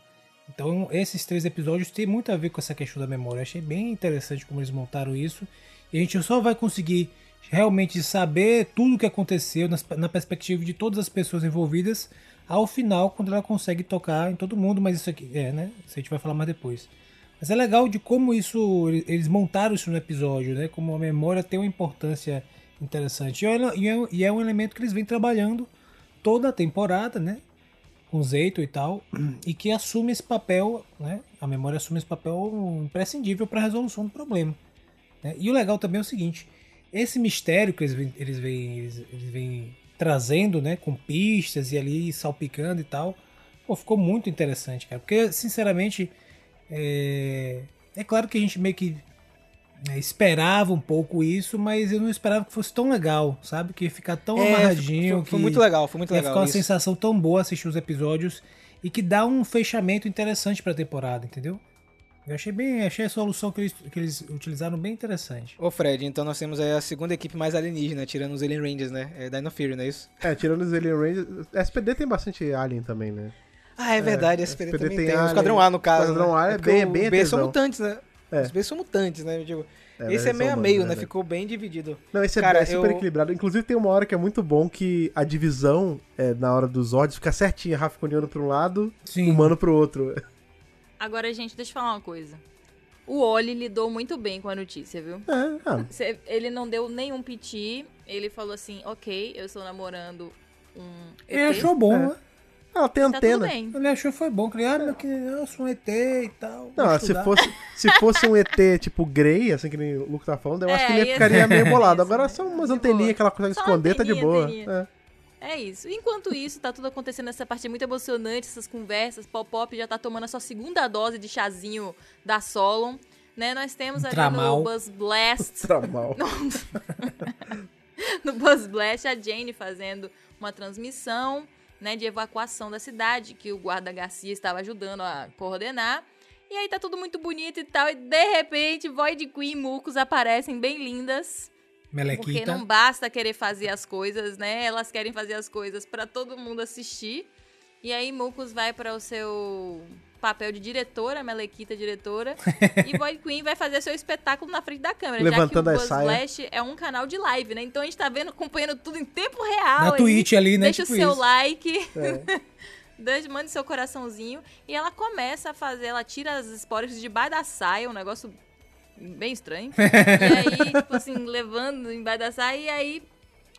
Então, esses três episódios têm muito a ver com essa questão da memória. Eu achei bem interessante como eles montaram isso. E a gente só vai conseguir realmente saber tudo o que aconteceu nas- na perspectiva de todas as pessoas envolvidas ao final, quando ela consegue tocar em todo mundo. Mas isso aqui, é, né? Isso a gente vai falar mais depois. Mas é legal de como isso eles montaram isso no episódio, né? Como a memória tem uma importância interessante. É, é- e é um elemento que eles vêm trabalhando toda a temporada, né? Com Zeito e tal, e que assume esse papel, né? A memória assume esse papel imprescindível para a resolução do problema. Né? E o legal também é o seguinte: esse mistério que eles vêm, eles vêm, eles, eles vêm trazendo, né? Com pistas e ali salpicando e tal, pô, ficou muito interessante, cara. Porque, sinceramente, é, é claro que a gente meio que né, esperava um pouco isso, mas eu não esperava que fosse tão legal, sabe? Que ia ficar tão É, amarradinho. foi, foi que muito legal, foi muito ia legal. ficar uma sensação tão boa assistir os episódios e que dá um fechamento interessante pra temporada, entendeu? Eu achei bem, achei a solução que eles, que eles utilizaram bem interessante. Ô Fred, então nós temos aí a segunda equipe mais alienígena, tirando os Alien Rangers, né? É Dino Fury, não é isso? É, tirando os Alien Rangers. SPD tem bastante Alien também, né? Ah, é verdade, esse SPD também tem tem. O Alien, Esquadrão A, no caso. Esquadrão né? A é porque bem- o bem B são mutantes, né? É. Os B são mutantes, né? Eu digo, É, esse é eles meio a meio, né? né? Ficou bem dividido. Não, esse é- Cara, é super eu- equilibrado. Inclusive tem uma hora que é muito bom que a divisão é, na hora dos Zords fica certinha. Rafconiano pra um lado, Sim. humano pro outro. Agora, gente, deixa eu falar uma coisa. O Oli lidou muito bem com a notícia, viu? É, ah, Ele não deu nenhum piti. Ele falou assim: ok, eu estou namorando um. Ele ET, achou bom, É. né? ela tem Tá tudo antena. bem. Ele achou que foi bom. Falei, ah, meu, que eu sou um ET e tal. Não, se fosse, se fosse um ET tipo Grey, assim que o Luke tá falando, eu É, acho que ele ficaria meio bolado. Agora são umas De anteninhas que ela consegue Só esconder, tá de boa. anteninha. É. É isso. Enquanto isso, tá tudo acontecendo essa parte muito emocionante, essas conversas. Pop-Pop já tá tomando a sua segunda dose de chazinho da Solon. Né? Nós temos ali Tramal. no Buzz Blast Tramal. no Buzz Blast, a Jane fazendo uma transmissão né, de evacuação da cidade, que o guarda Garcia estava ajudando a coordenar. E aí tá tudo muito bonito e tal, e de repente Void Queen e Mucos aparecem bem lindas. Porque Melequita. não basta querer fazer as coisas, né? Elas querem fazer as coisas pra todo mundo assistir. E aí Mucos vai para o seu papel de diretora, Melequita diretora, e Void Queen vai fazer seu espetáculo na frente da câmera, Levantando já a que o Buzz saia. Blast é um canal de live, né? Então a gente tá vendo, acompanhando tudo em tempo real. Na aí. Twitch ali, né? Deixa tipo o seu isso. like, É. mande seu coraçãozinho. E ela começa a fazer, ela tira as esporas de debaixo da saia, um negócio bem estranho. e aí, tipo assim, levando embaixo da saia, e aí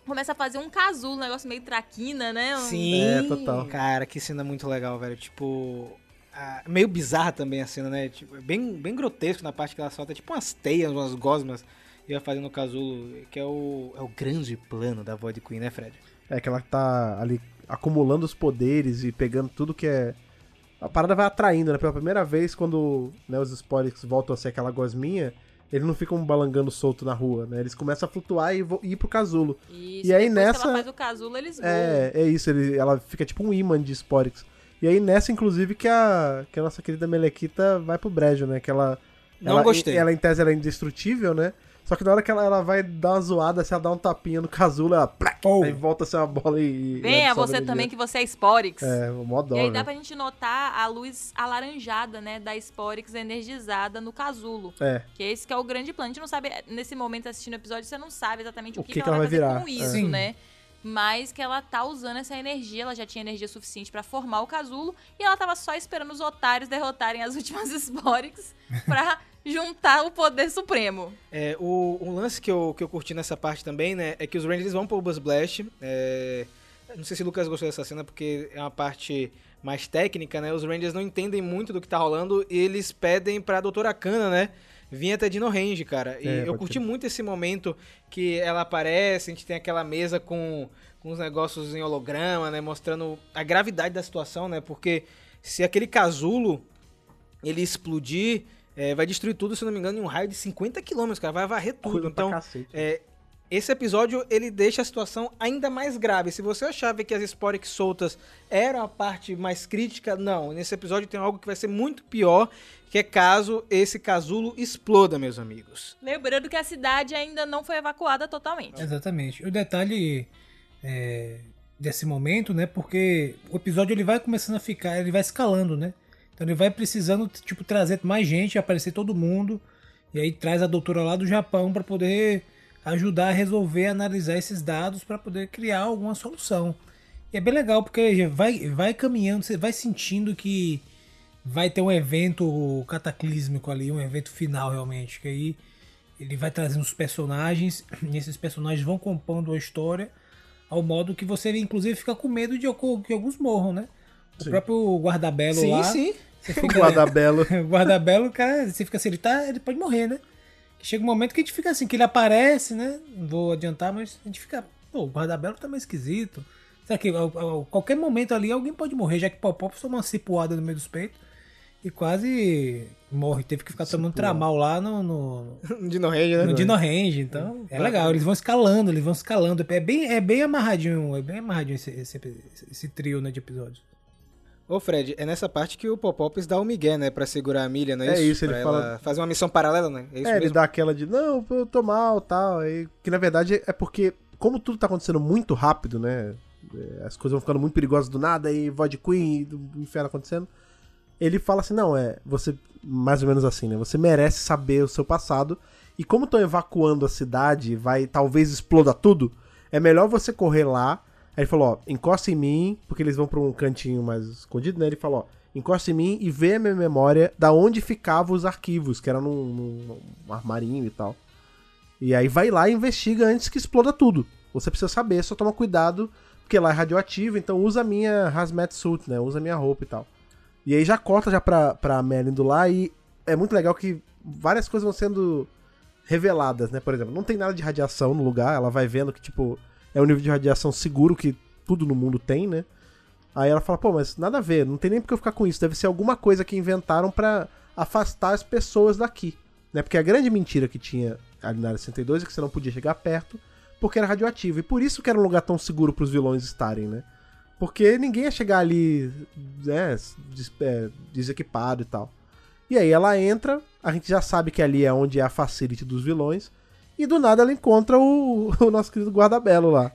começa a fazer um casulo, um negócio meio traquina, né? Um- Sim. É, total. Cara, que cena muito legal, velho. Tipo. ah, meio bizarra também a cena, né? Tipo, é bem, bem grotesco na parte que ela solta, tipo umas teias, umas gosmas. E vai fazendo o casulo, que é o, é o grande plano da Void Queen, né, Fred? É que ela tá ali acumulando os poderes e pegando tudo que é. A parada vai atraindo, né? Pela primeira vez, quando né, os spoilers voltam a ser aquela gosminha, eles não ficam balangando solto na rua, né? Eles começam a flutuar e vo- ir pro casulo. Isso, E aí nessa- ela faz o casulo, eles voam. É, é isso, ele, ela fica tipo um imã de Sporix. E aí nessa, inclusive, que a, que a nossa querida Melequita vai pro brejo, né? Que ela. Não ela, gostei. Ela, em tese, ela é indestrutível, né? Só que na hora que ela, ela vai dar uma zoada, se ela dá um tapinha no casulo, ela. Plac, Oh. Aí volta a ser uma bola e. Venha você também, que você é Sporix. É, mó dó, E aí né? dá pra gente notar a luz alaranjada, né, da Sporix energizada no casulo. É. Que esse que é o grande plano. A gente não sabe, nesse momento assistindo o episódio, você não sabe exatamente o, O que, que ela ela vai vai fazer virar, com é. isso, Sim. Mas que ela tá usando essa energia, ela já tinha energia suficiente pra formar o casulo e ela tava só esperando os otários derrotarem as últimas Sporix pra juntar o poder supremo. É, o, lance que eu, que eu curti nessa parte também, né, é que os Rangers vão pro Buzz Blast. É, não sei se o Lucas gostou dessa cena, porque é uma parte mais técnica, né? Os Rangers não entendem muito do que tá rolando e eles pedem pra Doutora Kana, né? Vir até Dino Range, cara. E É, eu curti muito esse momento que ela aparece, a gente tem aquela mesa com, com os negócios em holograma, né? Mostrando a gravidade da situação, né? Porque se aquele casulo ele explodir, é, vai destruir tudo, se não me engano, em um raio de 50 km, cara. Vai varrer tudo. Coisa Então, é, esse episódio ele deixa a situação ainda mais grave. Se você achava que as Sporix soltas eram a parte mais crítica, não. Nesse episódio tem algo que vai ser muito pior, que é caso esse casulo exploda, meus amigos. Lembrando que a cidade ainda não foi evacuada totalmente. Exatamente. O detalhe é, desse momento, né? Porque o episódio ele vai começando a ficar, ele vai escalando, né? Então ele vai precisando, tipo, trazer mais gente, aparecer todo mundo. E aí traz a doutora lá do Japão para poder ajudar a resolver, analisar esses dados para poder criar alguma solução. E é bem legal porque vai, vai caminhando, você vai sentindo que vai ter um evento cataclísmico ali, um evento final realmente. Que aí ele vai trazendo os personagens e esses personagens vão compondo a história ao modo que você inclusive fica com medo de que alguns morram, né? O Sim. próprio guarda-belo sim, lá, sim. O fica Guardabelo. o guarda-belo, cara, você fica assim, ele tá, ele pode morrer, né? Chega um momento que a gente fica assim, que ele aparece, né? Não vou adiantar, mas a gente fica, pô, o guarda-belo tá meio esquisito. Será que a, a- qualquer momento ali alguém pode morrer, já que o Popop tomou uma cipuada no meio dos peitos e quase morre. Teve que ficar tomando tramal lá no, no, Dino Range, né? no Dino Range, então é legal, eles vão escalando, eles vão escalando. É bem, é bem amarradinho, é bem amarradinho esse, esse, esse trio né, de episódios. Ô Fred, é nessa parte que o Popops dá o migué, né? Pra segurar a milha, não é, É isso? isso, ele Pra fala- fazer uma missão paralela, né? É isso É, ele dá aquela de, não, eu tô mal tal. Aí, que na verdade é porque, como tudo tá acontecendo muito rápido, né? é, As coisas vão ficando muito perigosas do nada, aí Void Queen, do inferno acontecendo. Ele fala assim, não, é, você, mais ou menos assim, né? Você merece saber o seu passado. E como estão evacuando a cidade, vai, talvez exploda tudo, é melhor você correr lá. Aí ele falou, ó, encosta em mim, porque eles vão pra um cantinho mais escondido, né? Ele falou, ó, encosta em mim e vê a minha memória da onde ficavam os arquivos, que era num, num- armarinho e tal. E aí vai lá e investiga antes que exploda tudo. Você precisa saber, só toma cuidado, porque lá é radioativo, então usa a minha hazmat suit, né? Usa a minha roupa e tal. E aí já corta já pra, pra Melly indo lá e é muito legal que várias coisas vão sendo reveladas, né? Por exemplo, não tem nada de radiação no lugar, ela vai vendo que, tipo, é um nível de radiação seguro que tudo no mundo tem, né? Aí ela fala, pô, mas nada a ver, não tem nem por que eu ficar com isso, deve ser alguma coisa que inventaram pra afastar as pessoas daqui, né? Porque a grande mentira que tinha ali na área 62 é que você não podia chegar perto porque era radioativo, e por isso que era um lugar tão seguro pros vilões estarem, né? Porque ninguém ia chegar ali, né, des- é, desequipado e tal. E aí ela entra, a gente já sabe que ali é onde é a facility dos vilões, e do nada ela encontra o, o nosso querido guarda-belo lá.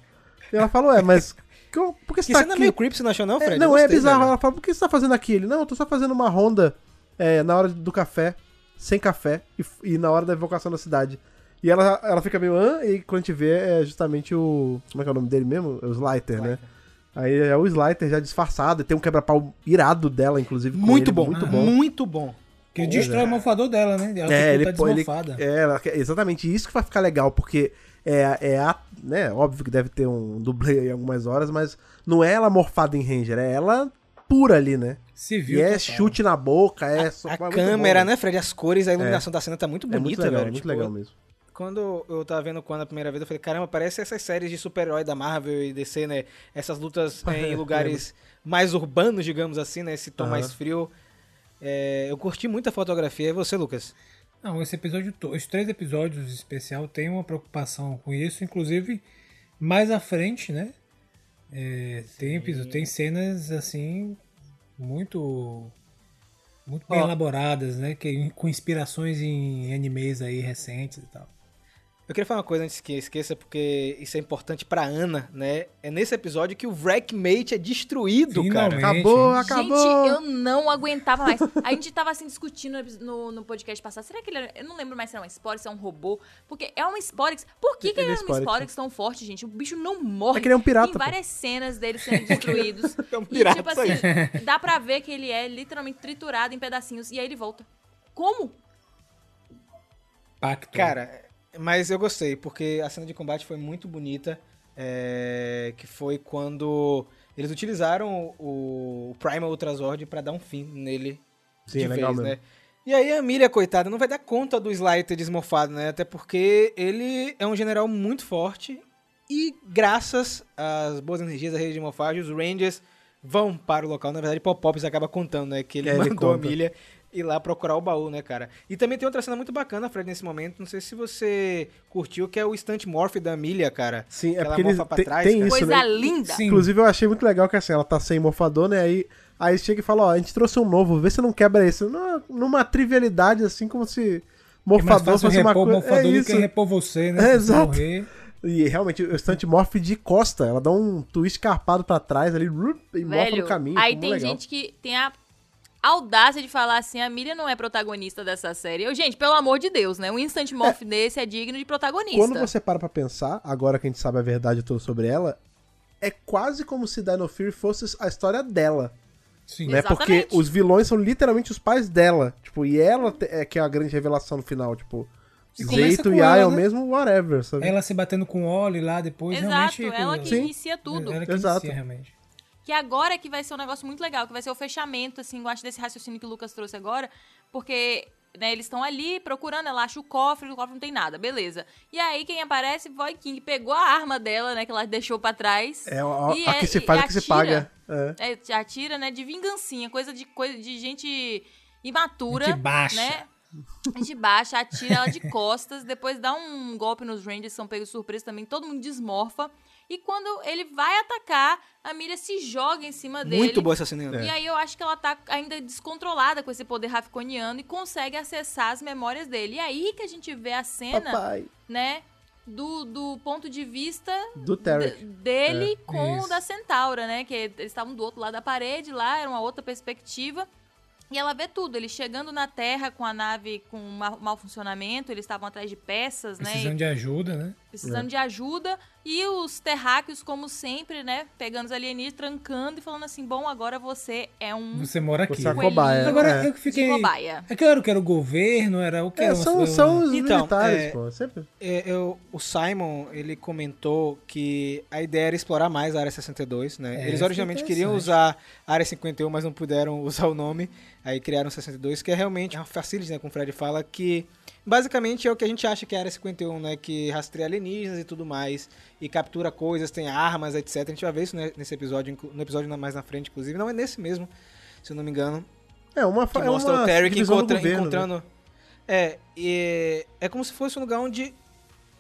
E ela fala, ué, mas co- por que você Que tá cena aqui? meio creepy, você não achou não, É, Fred? não, Eu é gostei, bizarro. velho. Ela fala, por que você tá fazendo aqui? Ele, não, eu tô só fazendo uma ronda é, na hora do café, sem café, e, e na hora da evocação da cidade. E ela, ela fica meio, hã? E quando a gente vê, é justamente o... Como é que é o nome dele mesmo? É o Slider, né? Aí é o Slider já disfarçado, e tem um quebra-pau irado dela, inclusive. com Muito ele, bom, Muito Ah, bom. Muito bom. Que ele destrói é. o mofador dela, né? Ela É, ele, pô, ele, é, exatamente isso que vai ficar legal, porque é, é a, né, óbvio que deve ter um dublê aí em algumas horas, mas não é ela morfada em Ranger, é ela pura ali, né? Civil E é total. chute na boca, é só A é muito câmera, bom, né, Fred? As cores, a iluminação da cena tá muito É bonita, muito legal, velho. muito Tipo, legal mesmo. Quando eu tava vendo quando a primeira vez, eu falei, caramba, parece essas séries de super-herói da Marvel e DC, né? Essas lutas é, em lugares mais urbanos, digamos assim, né? Esse tom Aham. mais frio. É, eu curti muito a fotografia. E você, Lucas? Não, esse episódio, os três episódios especial tem uma preocupação com isso, inclusive mais à frente, né? É, tem, tem cenas assim muito muito bem Ó. elaboradas, né? Que, com inspirações em animes aí recentes e tal. Eu queria falar uma coisa antes que eu esqueça, porque isso é importante pra Ana, né? É nesse episódio que o Wreckmate é destruído, Finalmente. cara. Acabou, hein? acabou. Gente, eu não aguentava mais. A gente tava assim discutindo no, no podcast passado. Será que ele era. Eu não lembro mais se era um Sporix, se é um robô. Porque é um Sporix. Por que, que Ele ele é era um Sporix, Sporix tão forte, gente? O bicho não morre. É que ele é um pirata, Tem pô. várias cenas dele sendo destruídos. É um e, pirata, tipo isso aí. assim, dá pra ver que ele é literalmente triturado em pedacinhos. E aí ele volta. Como? Pacto. Cara, mas eu gostei, porque a cena de combate foi muito bonita. é, que foi quando eles utilizaram o, o Primal Ultrazord pra dar um fim nele Sim, de é vez, né? E aí a Miriam, coitada, não vai dar conta do Sly ter desmorfado, né? Até porque ele é um general muito forte e graças às boas energias da rede de morfagem, os Rangers vão para o local. Na verdade, Pop Pops acaba contando, né? Que ele É, ele mandou a conta. Ir lá procurar o baú, né, cara? E também tem outra cena muito bacana, Fred, nesse momento. Não sei se você curtiu, que é o Stunt Morph da Milha, cara. Sim, Que é ela porque eles morfa pra tem, trás, tem cara. isso, Coisa né? linda. Sim. Inclusive eu achei muito legal que assim, ela tá sem morfador, né? Aí, aí chega e fala, ó, a gente trouxe um novo, vê se não quebra esse. Numa, numa trivialidade, assim, como se é morfador fácil fosse uma coisa. morfador É do isso. que repor você, né? É, exato. morrer. E realmente, o Stunt Morph de costa, ela dá um twist carpado pra trás ali, e morfa no Velho, caminho. aí tem legal. gente que tem a audácia de falar assim, a Miriam não é protagonista dessa série. Eu, gente, pelo amor de Deus, né? Um Instant Morph desse é digno de protagonista. Quando você para pra pensar, agora que a gente sabe a verdade toda sobre ela, é quase como se Dino Fury fosse a história dela. Sim. né? Porque Exatamente. os vilões são literalmente os pais dela. Tipo, e ela é que é a grande revelação no final. Tipo, Zeito e ela, Ion né? mesmo, whatever, sabe? Ela se batendo com o Oli lá depois, Exato, realmente... ela que Sim. inicia tudo. Ela que Exato. inicia, realmente. Que agora é que vai ser um negócio muito legal, que vai ser o fechamento, assim, eu acho desse raciocínio que o Lucas trouxe agora, porque né, eles estão ali procurando, ela acha o cofre, o cofre não tem nada, beleza. E aí quem aparece, Void King pegou a arma dela, né, que ela deixou pra trás. É a, e a que se faz, a que se atira. paga. É. É, atira, né, de vingancinha, coisa de, coisa de gente imatura. Gente baixa. Né? Gente baixa, atira ela de costas, depois dá um golpe nos Rangers, são pegos surpresa também, todo mundo desmorfa. E quando ele vai atacar, a Miriam se joga em cima dele. Muito boa essa cena. E aí eu acho que ela tá ainda descontrolada com esse poder rafconiano e consegue acessar as memórias dele. E aí que a gente vê a cena, Papai. né, do, do ponto de vista Do Tarek. dele com Isso. o da Centaura, né? Que eles estavam do outro lado da parede lá, era uma outra perspectiva. E ela vê tudo, eles chegando na Terra com a nave com ma- mau funcionamento, eles estavam atrás de peças, né? Precisando de ajuda, né? Precisando de ajuda. E os terráqueos, como sempre, né? Pegando os alienígenas, trancando e falando assim: bom, agora você é um Você mora aqui. Você é cobaia. Agora, é. eu que fiquei... de cobaia. É claro que era o governo, era o que É, era são, uma- são os Então, militares, é- pô. Sempre. É, eu- o Simon, ele comentou que a ideia era explorar mais a Área 62, né? É, Eles é originalmente queriam usar a Área 51, mas não puderam usar o nome. Aí criaram 62, que é realmente uma facility, né? Como o Fred fala, que basicamente é o que a gente acha que é a Área 51, né? Que rastreia alienígenas e tudo mais, e captura coisas, tem armas, etc. A gente vai ver isso né, nesse episódio, no episódio mais na frente, inclusive. Não é nesse mesmo, se eu não me engano. É uma Que é mostra uma o Terry do encontra- governo, né? encontrando. É, e é como se fosse um lugar onde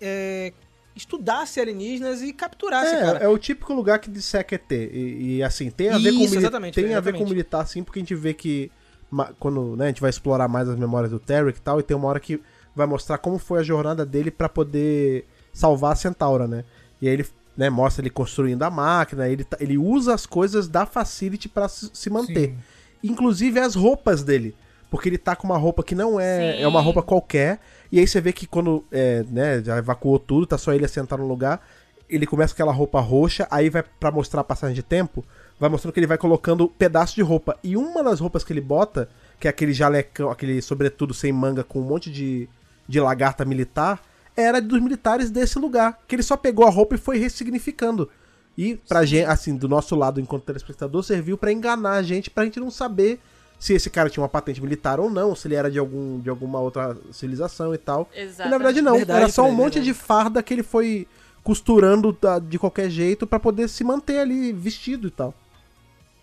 é, estudasse alienígenas e capturasse, cara. É, é o típico lugar que disseca ET. E, e, assim, tem a ver com Isso, mili- exatamente, tem a ver exatamente. com militar, sim, porque a gente vê que quando né, a gente vai explorar mais as memórias do Tarek e tal, e tem uma hora que vai mostrar como foi a jornada dele pra poder salvar a Centaura, né? E aí ele né, mostra ele construindo a máquina, ele, tá- ele usa as coisas da Facility pra se, se manter. Sim. Inclusive as roupas dele. Porque ele tá com uma roupa que não é. Sim. É uma roupa qualquer. E aí você vê que quando é, né, já evacuou tudo, tá só ele assentado no lugar. Ele começa com aquela roupa roxa, aí vai pra mostrar a passagem de tempo, vai mostrando que ele vai colocando pedaços de roupa. E uma das roupas que ele bota, que é aquele jalecão, aquele sobretudo sem manga com um monte de, de lagarta militar, era dos militares desse lugar. Que ele só pegou a roupa e foi ressignificando. E pra gente, assim, do nosso lado, enquanto telespectador, serviu pra enganar a gente, pra gente não saber se esse cara tinha uma patente militar ou não, se ele era de, algum, de alguma outra civilização e tal. Exato. E na verdade não, Verdade, era só um monte verdade. de farda que ele foi costurando da- de qualquer jeito pra poder se manter ali vestido e tal.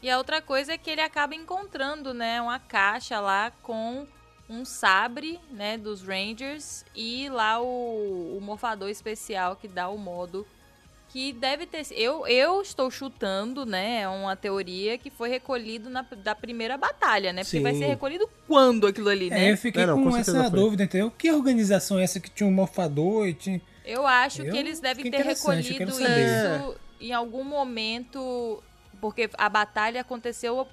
E a outra coisa é que ele acaba encontrando, né, uma caixa lá com um sabre, né, dos Rangers e lá o, o morfador especial que dá o modo que deve ter. Eu, eu estou chutando, né? É uma teoria que foi recolhido na, da primeira batalha, né? Porque Sim. vai ser recolhido quando aquilo ali, né? É, eu fiquei Não, não, com, com essa foi. dúvida, entendeu? Que organização é essa que tinha um morfador e tinha. Eu acho Eu que eles devem ter recolhido isso em algum momento, porque a batalha aconteceu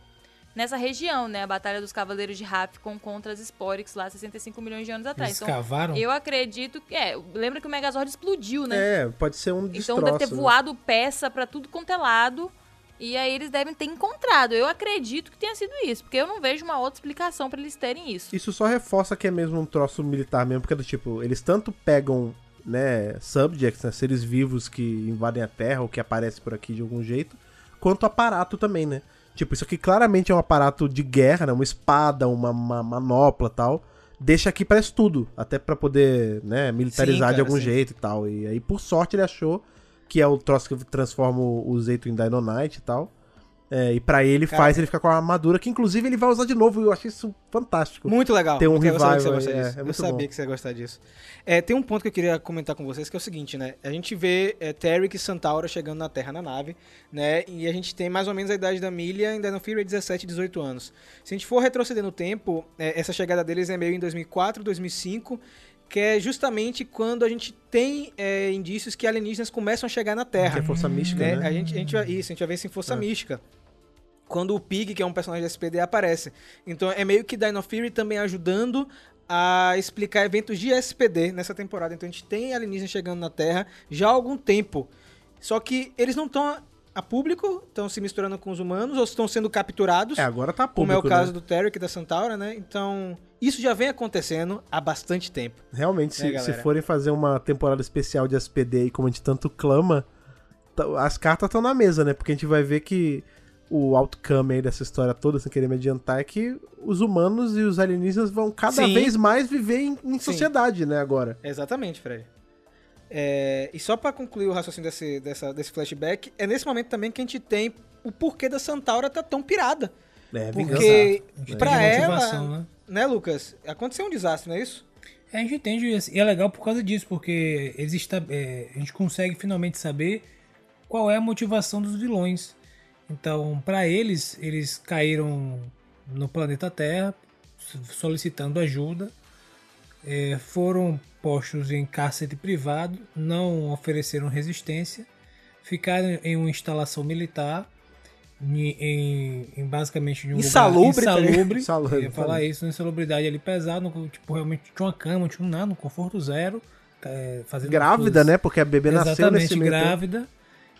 nessa região, né? A Batalha dos Cavaleiros de Rafcon contra as Sporix lá 65 milhões de anos atrás. Eles Então, cavaram. eu acredito que. É, lembra que o Megazord explodiu, né? É, pode ser um então destroço. deve ter né? voado peça pra tudo quanto é lado. E aí eles devem ter encontrado. Eu acredito que tenha sido isso, porque eu não vejo uma outra explicação pra eles terem isso. Isso só reforça que é mesmo um troço militar mesmo, porque do tipo, eles tanto pegam, né, subjects, né, seres vivos que invadem a Terra ou que aparecem por aqui de algum jeito, quanto aparato também, né? Tipo, isso aqui claramente é um aparato de guerra, né, uma espada, uma, uma manopla tal. Deixa aqui parece tudo, até pra poder, né, militarizar Sim, de cara, algum sim. jeito e tal. E aí, por sorte, ele achou que é o troço que transforma o o Zeito em Dino Knight e tal. É, e pra ele Cara, faz ele ficar com a armadura, que inclusive ele vai usar de novo. e Eu achei isso fantástico. Muito legal. Tem um Eu sabia que você aí, é, disso. é eu muito sabia bom. que você ia gostar disso. É, tem um ponto que eu queria comentar com vocês, que é o seguinte, né? A gente vê é, Tarek e Santaura chegando na Terra na nave, né? E a gente tem mais ou menos a idade da Milha em Dino Fury, 17, 18 anos. Se a gente for retroceder no tempo, é, essa chegada deles é meio em 2004, 2005, que é justamente quando a gente tem é, indícios que alienígenas começam a chegar na Terra. Que é força mística, né? né? A gente, a gente vai, isso, a gente vai ver isso em Força É. Mística. Quando o Pig, que é um personagem da SPD, aparece. Então é meio que Dino Fury também ajudando a explicar eventos de SPD nessa temporada. Então a gente tem alienígenas chegando na Terra já há algum tempo. Só que eles não estão a, público, estão se misturando com os humanos ou estão sendo capturados. É, agora tá como público, é o caso né? do Tarek e da Santaura, né? Então, isso já vem acontecendo há bastante tempo. Realmente, se, É, se galera. forem fazer uma temporada especial de SPD aí, como a gente tanto clama, tá- as cartas estão na mesa, né? Porque a gente vai ver que o outcome aí dessa história toda, sem querer me adiantar, é que os humanos e os alienígenas vão cada Sim. vez mais viver em, em Sim. sociedade, né, agora. Exatamente, Fred. É, e só pra concluir o raciocínio desse, dessa- desse flashback, é nesse momento também que a gente tem o porquê da Santaura tá tão pirada. É, Porque vingança. A gente pra tem ela, né? né, Lucas? Aconteceu um desastre, não é isso? É, a gente entende isso. E é legal por causa disso, porque eles esta- é, a gente consegue finalmente saber qual é a motivação dos vilões. Então, para eles, eles caíram no planeta Terra solicitando ajuda, é, foram postos em cárcere privado, não ofereceram resistência, ficaram em uma instalação militar, em, em- em basicamente em um Insalubre, tá lugar ligado? insalubre. Insalubre, ia falar isso, insalubridade ali pesada, tipo, realmente tinha uma cama, tinha um nada, no conforto zero, é, fazendo Grávida, coisas- né? Porque a bebê nasceu nesse meio tempo.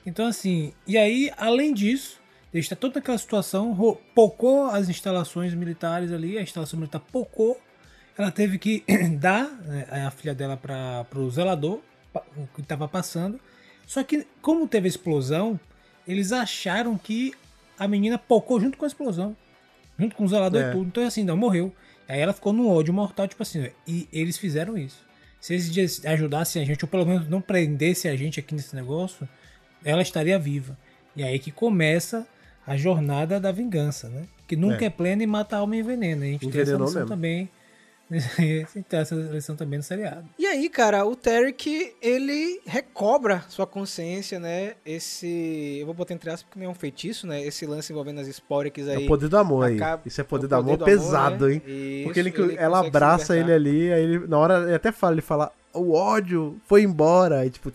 Então, assim, e aí, além disso, está toda aquela situação, pocou as instalações militares ali, a instalação militar pocou, ela teve que dar né, a filha dela para o zelador, que estava passando. Só que, como teve a explosão, eles acharam que a menina pocou junto com a explosão, junto com o zelador É. e tudo. Então, assim, não, morreu. Aí ela ficou no ódio mortal, tipo assim, e eles fizeram isso. Se eles ajudassem a gente, ou pelo menos não prendessem a gente aqui nesse negócio, ela estaria viva. E aí que começa a jornada da vingança, né? Que nunca É. é, plena e mata a alma e envenena. A gente tem essa Envenenou lição mesmo. também. a gente tem essa lição também no seriado. E aí, cara, o Tarek, ele recobra sua consciência, né? Esse. Eu vou botar entre aspas porque não é um feitiço, né? Esse lance envolvendo as Sporix É aí. o poder do amor aí. acaba- Isso é poder o do amor do pesado, né? hein? Isso, Porque ele, ele ela abraça ele ali, aí ele, na hora ele até fala, ele fala, o ódio foi embora, aí tipo,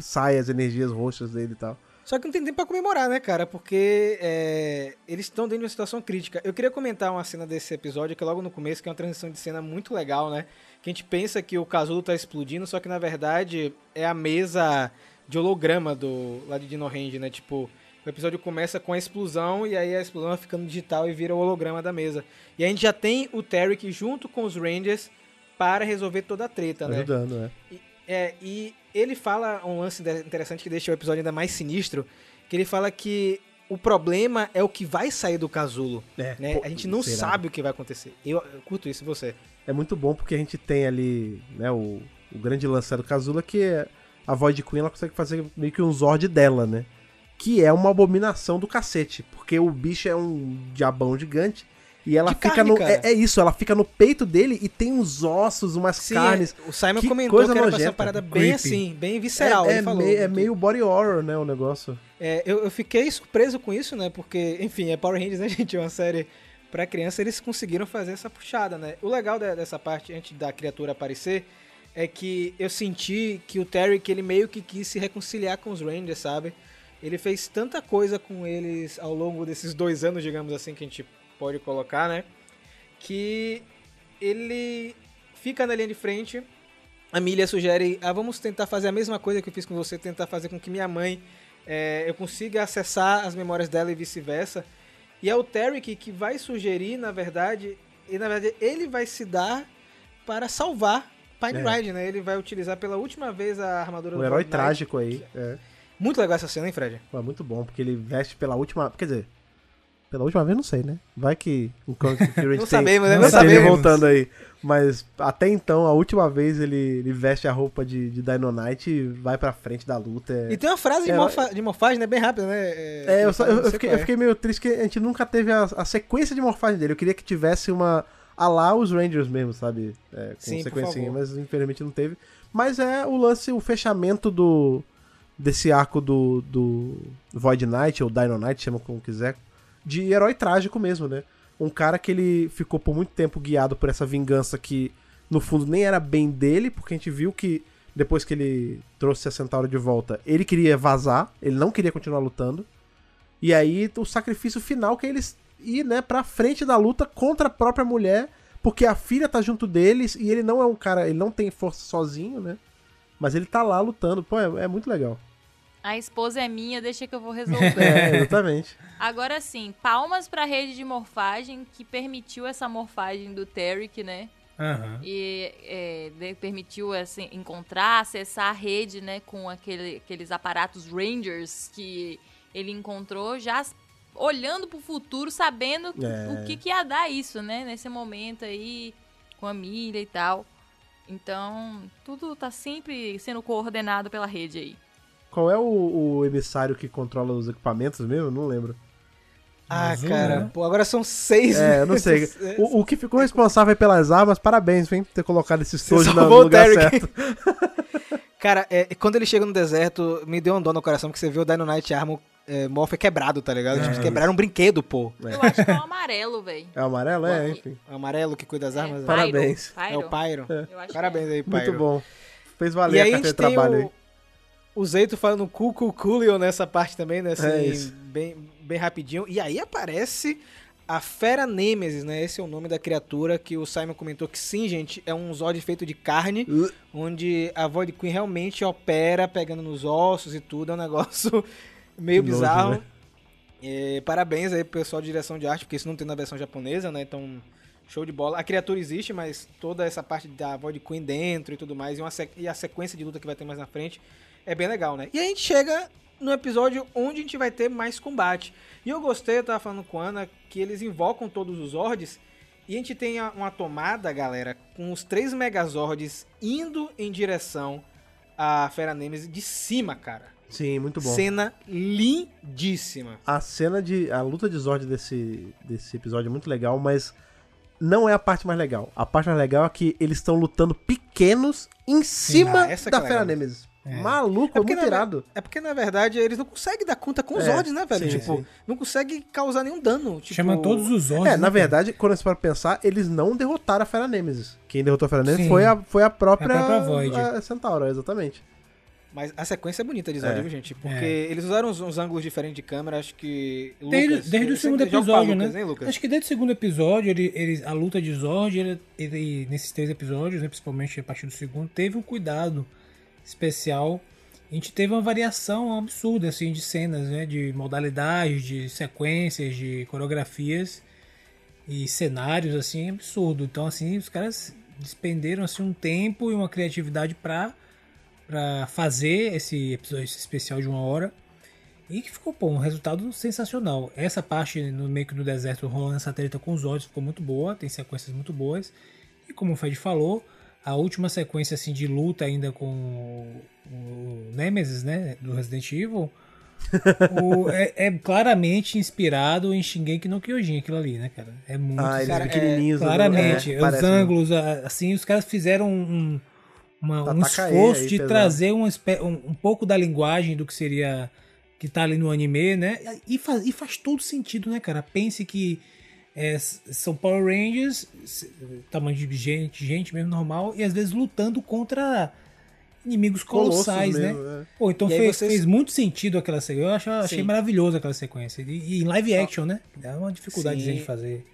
sai as energias roxas dele e tal. Só que não tem tempo pra comemorar, né, cara? Porque é, eles estão dentro de uma situação crítica. Eu queria comentar uma cena desse episódio, que é logo no começo, que é uma transição de cena muito legal, né? Que a gente pensa que o casulo tá explodindo, só que na verdade é a mesa de holograma do lá de Dino Range, né? Tipo, o episódio começa com a explosão e aí a explosão vai ficando digital e vira o holograma da mesa. E a gente já tem o Tarek junto com os Rangers para resolver toda a treta, né? Ajudando, né? É, e ele fala um lance interessante que deixa o episódio ainda mais sinistro, que ele fala que o problema é o que vai sair do casulo, É, né? pô, a gente não será? sabe o que vai acontecer. Eu, eu curto isso, e você? É muito bom porque a gente tem ali, né, o, o grande lance do Kazula, que é a Void Queen, ela consegue fazer meio que um Zord dela, né? Que é uma abominação do cacete, porque o bicho é um diabão gigante E ela fica carne, no. É, é isso, ela fica no peito dele e tem uns ossos, umas Sim, carnes. o Simon Que comentou coisa que era nojenta. parada bem Creepy. assim, bem visceral. é, ele é, falou. meio, é meio body horror, né? O negócio. É, eu, eu fiquei surpreso com isso, né? Porque, enfim, é Power Rangers, né, gente? É uma série pra criança, eles conseguiram fazer essa puxada, né? O legal de- dessa parte, antes da criatura aparecer, é que eu senti que o Terry, que ele meio que quis se reconciliar com os Rangers, sabe? Ele fez tanta coisa com eles ao longo desses dois anos, digamos assim, que a gente pode colocar, né? Que ele fica na linha de frente. A Milha sugere, ah, vamos tentar fazer a mesma coisa que eu fiz com você, tentar fazer com que minha mãe é, eu consiga acessar as memórias dela e vice-versa. E é o Terry que, vai sugerir, na verdade, e na verdade ele vai se dar para salvar Pine É. Ride, né? Ele vai utilizar pela última vez a armadura Um do herói Knight. trágico aí. É. Muito legal essa cena, hein, Fred? Pô, é muito bom, porque ele veste pela última. Quer dizer, pela última vez não sei, né? Vai que o Kung Fury Não tem, sabemos, né? não Não sabemos. voltando aí. Mas até então, a última vez ele, ele veste a roupa de, de Dino Knight e vai pra frente da luta. É, E tem uma frase de, É, morfa- de morfagem, né? Bem rápida, né? É, eu, só- eu- eu fiquei, qual eu é. fiquei meio triste que a gente nunca teve a, a sequência de morfagem dele. Eu queria que tivesse uma. A lá os Rangers mesmo, sabe? É, com Sim, por sequencinha, favor. mas infelizmente não teve. Mas é o lance, o fechamento do. Desse arco do, do Void Knight, ou Dino Knight, chama como quiser, de herói trágico mesmo, né? Um cara que ele ficou por muito tempo guiado por essa vingança que, no fundo, nem era bem dele, porque a gente viu que depois que ele trouxe a Centauro de volta, ele queria vazar, ele não queria continuar lutando. E aí o sacrifício final que é eles ir, né, pra frente da luta contra a própria mulher, porque a filha tá junto deles e ele não é um cara, ele não tem força sozinho, né? Mas ele tá lá lutando. Pô, é, é muito legal. A esposa é minha, deixa que eu vou resolver. É, exatamente. Agora sim, palmas pra rede de morfagem que permitiu essa morfagem do Tarek, né? Aham. E é, de- permitiu assim, encontrar, acessar a rede, né? Com aquele- aqueles aparatos Rangers que ele encontrou, já olhando pro futuro, sabendo É. o que, que ia dar isso, né? Nesse momento aí, com a milha e tal. Então, tudo tá sempre sendo coordenado pela rede aí. Qual é o, o emissário que controla os equipamentos mesmo? Eu Não lembro. Ah, Azul, cara, né? pô, agora são seis. É, eu não sei. O, o que ficou responsável pelas armas, parabéns, hein, por ter colocado esse estojo no, o lugar Derek. certo. Cara, é, quando ele chega no deserto, me deu um dor no coração, porque você vê o Dino Knight Armor é, Morph é quebrado, tá ligado? Tipo, É. quebraram um brinquedo, pô. Eu acho que é o amarelo, velho. É o amarelo? É, enfim. O amarelo que cuida das armas. né? Parabéns. É o Pyro. Eu acho Parabéns aí, Pyro. Muito bom. Fez E valer aí a de trabalho aí. O, Zeito falando cool, cool, coolio nessa parte também, né? Assim, É bem, bem rapidinho. E aí aparece a Fera Nemesis, né? Esse é o nome da criatura que o Simon comentou que sim, gente, é um Zod feito de carne, Uh. onde a Void Queen realmente opera pegando nos ossos e tudo. É um negócio meio Que nojo, bizarro. né? É, parabéns aí pro pessoal de direção de arte, porque isso não tem na versão japonesa, né? Então, show de bola. A criatura existe, mas toda essa parte da Void Queen dentro e tudo mais, e, uma e a sequência de luta que vai ter mais na frente, é bem legal, né? E a gente chega no episódio onde a gente vai ter mais combate. E eu gostei, eu tava falando com a Ana, que eles invocam todos os Zords, e a gente tem uma tomada, galera, com os três Megazords indo em direção à Fera Nemesis de cima, cara. Sim, muito bom. Cena lindíssima. A cena de. A luta de Zord desse, desse episódio é muito legal, mas não é a parte mais legal. A parte mais legal é que eles estão lutando pequenos em cima Ah, da é Fera. Nemesis. É. Maluco, é, porque, muito na, irado. é porque, na verdade, eles não conseguem dar conta com os É, Zords, né, velho? sim, tipo, sim. não consegue causar nenhum dano. Tipo, Chama todos os Zords. É, né, na cara? verdade, quando você para pensar, eles não derrotaram a Fera Nemesis. Quem derrotou a Fera Nemesis Sim. foi a, foi a própria, A própria Void. a Centauro, exatamente. Mas a sequência é bonita de Zord, É. viu, gente? Porque É. eles usaram uns, uns ângulos diferentes de câmera, acho que. Desde, Lucas, desde eu o segundo episódio, Lucas, né? hein, Lucas? Acho que desde o segundo episódio, ele, ele- a luta de Zord, ele, ele- nesses três episódios, né, principalmente a partir do segundo, teve um cuidado especial. A gente teve uma variação absurda assim, de cenas, né, de modalidades, de sequências, de coreografias e cenários assim absurdo. Então assim, os caras despenderam assim um tempo e uma criatividade para para fazer esse episódio esse especial de uma hora. E que ficou, pô, um resultado sensacional. Essa parte no meio que no deserto rolando essa treta com os olhos ficou muito boa, tem sequências muito boas. E como o Fred falou, a última sequência assim de luta ainda com o, Nemesis, né, do Resident Evil, O- é, é claramente inspirado em Shingeki no Kyojin, aquilo ali, né, cara? É muito. Ah, eles Cara, pequenininhos. claramente. é, os ângulos, assim, os caras fizeram um, uma- Tá um esforço aí, de pesado. trazer um, um, um pouco da linguagem do que seria. que tá ali no anime, né? E faz, e faz todo sentido, né, cara? Pense que é, são Power Rangers, tamanho de gente, gente mesmo normal, e às vezes lutando contra inimigos colossais, né? mesmo, é. Pô, então fez, vocês- fez muito sentido aquela sequência. Eu achei, achei aquela sequência. E, e em live action, né? É uma dificuldade Sim. de fazer.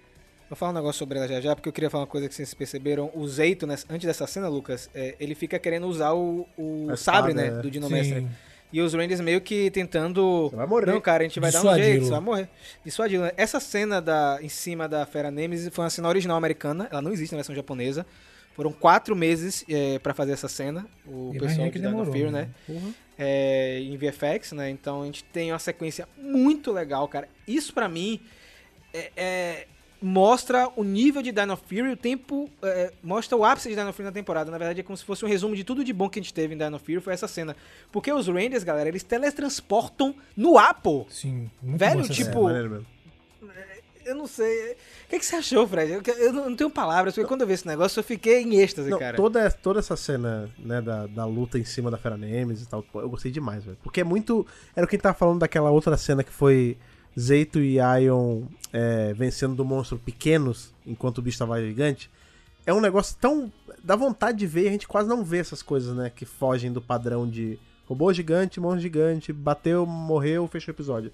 Vou falar um negócio sobre ela já já, porque eu queria falar uma coisa que vocês perceberam. O Zeito, nessa- antes dessa cena, Lucas, é, ele fica querendo usar o, o sabre, né, é. do Dino Sim. Mestre. E os Rangers meio que tentando... Você vai morrer. Não, cara, a gente vai dar um Dissuadi-lo. jeito, você vai morrer. Dissuadi-lo. né? Essa cena da, em cima da Fera Nemesis foi uma cena original americana, ela não existe na versão japonesa. Foram quatro meses é, pra fazer essa cena, o E pessoal imagina de que Dino demorou, Fear, né? Porra. é, em VFX, né? Então a gente tem uma sequência muito legal, cara. Isso pra mim é- é- mostra o nível de Dino Fury, o tempo é, mostra o ápice de Dino Fury na temporada. Na verdade é como se fosse um resumo de tudo de bom que a gente teve em Dino Fury, foi essa cena. Porque os Rangers, galera, eles teletransportam no ar, pô. Sim, muito Velho, tipo, É. Eu não sei. O que, que você achou, Fred? Eu, eu não eu não tenho palavras, porque quando eu vi esse negócio eu fiquei em êxtase, Não, cara. toda, toda essa cena, né, da, da luta em cima da Fera Nemesis e tal, eu gostei demais, velho. Porque é muito. Era o que a gente tava falando daquela outra cena que foi Zeito e Ion é, vencendo do monstro pequenos enquanto o bicho tava gigante. É um negócio tão. dá vontade de ver a gente quase não vê essas coisas, né, que fogem do padrão de robô gigante, monstro gigante, bateu, morreu, fechou o episódio.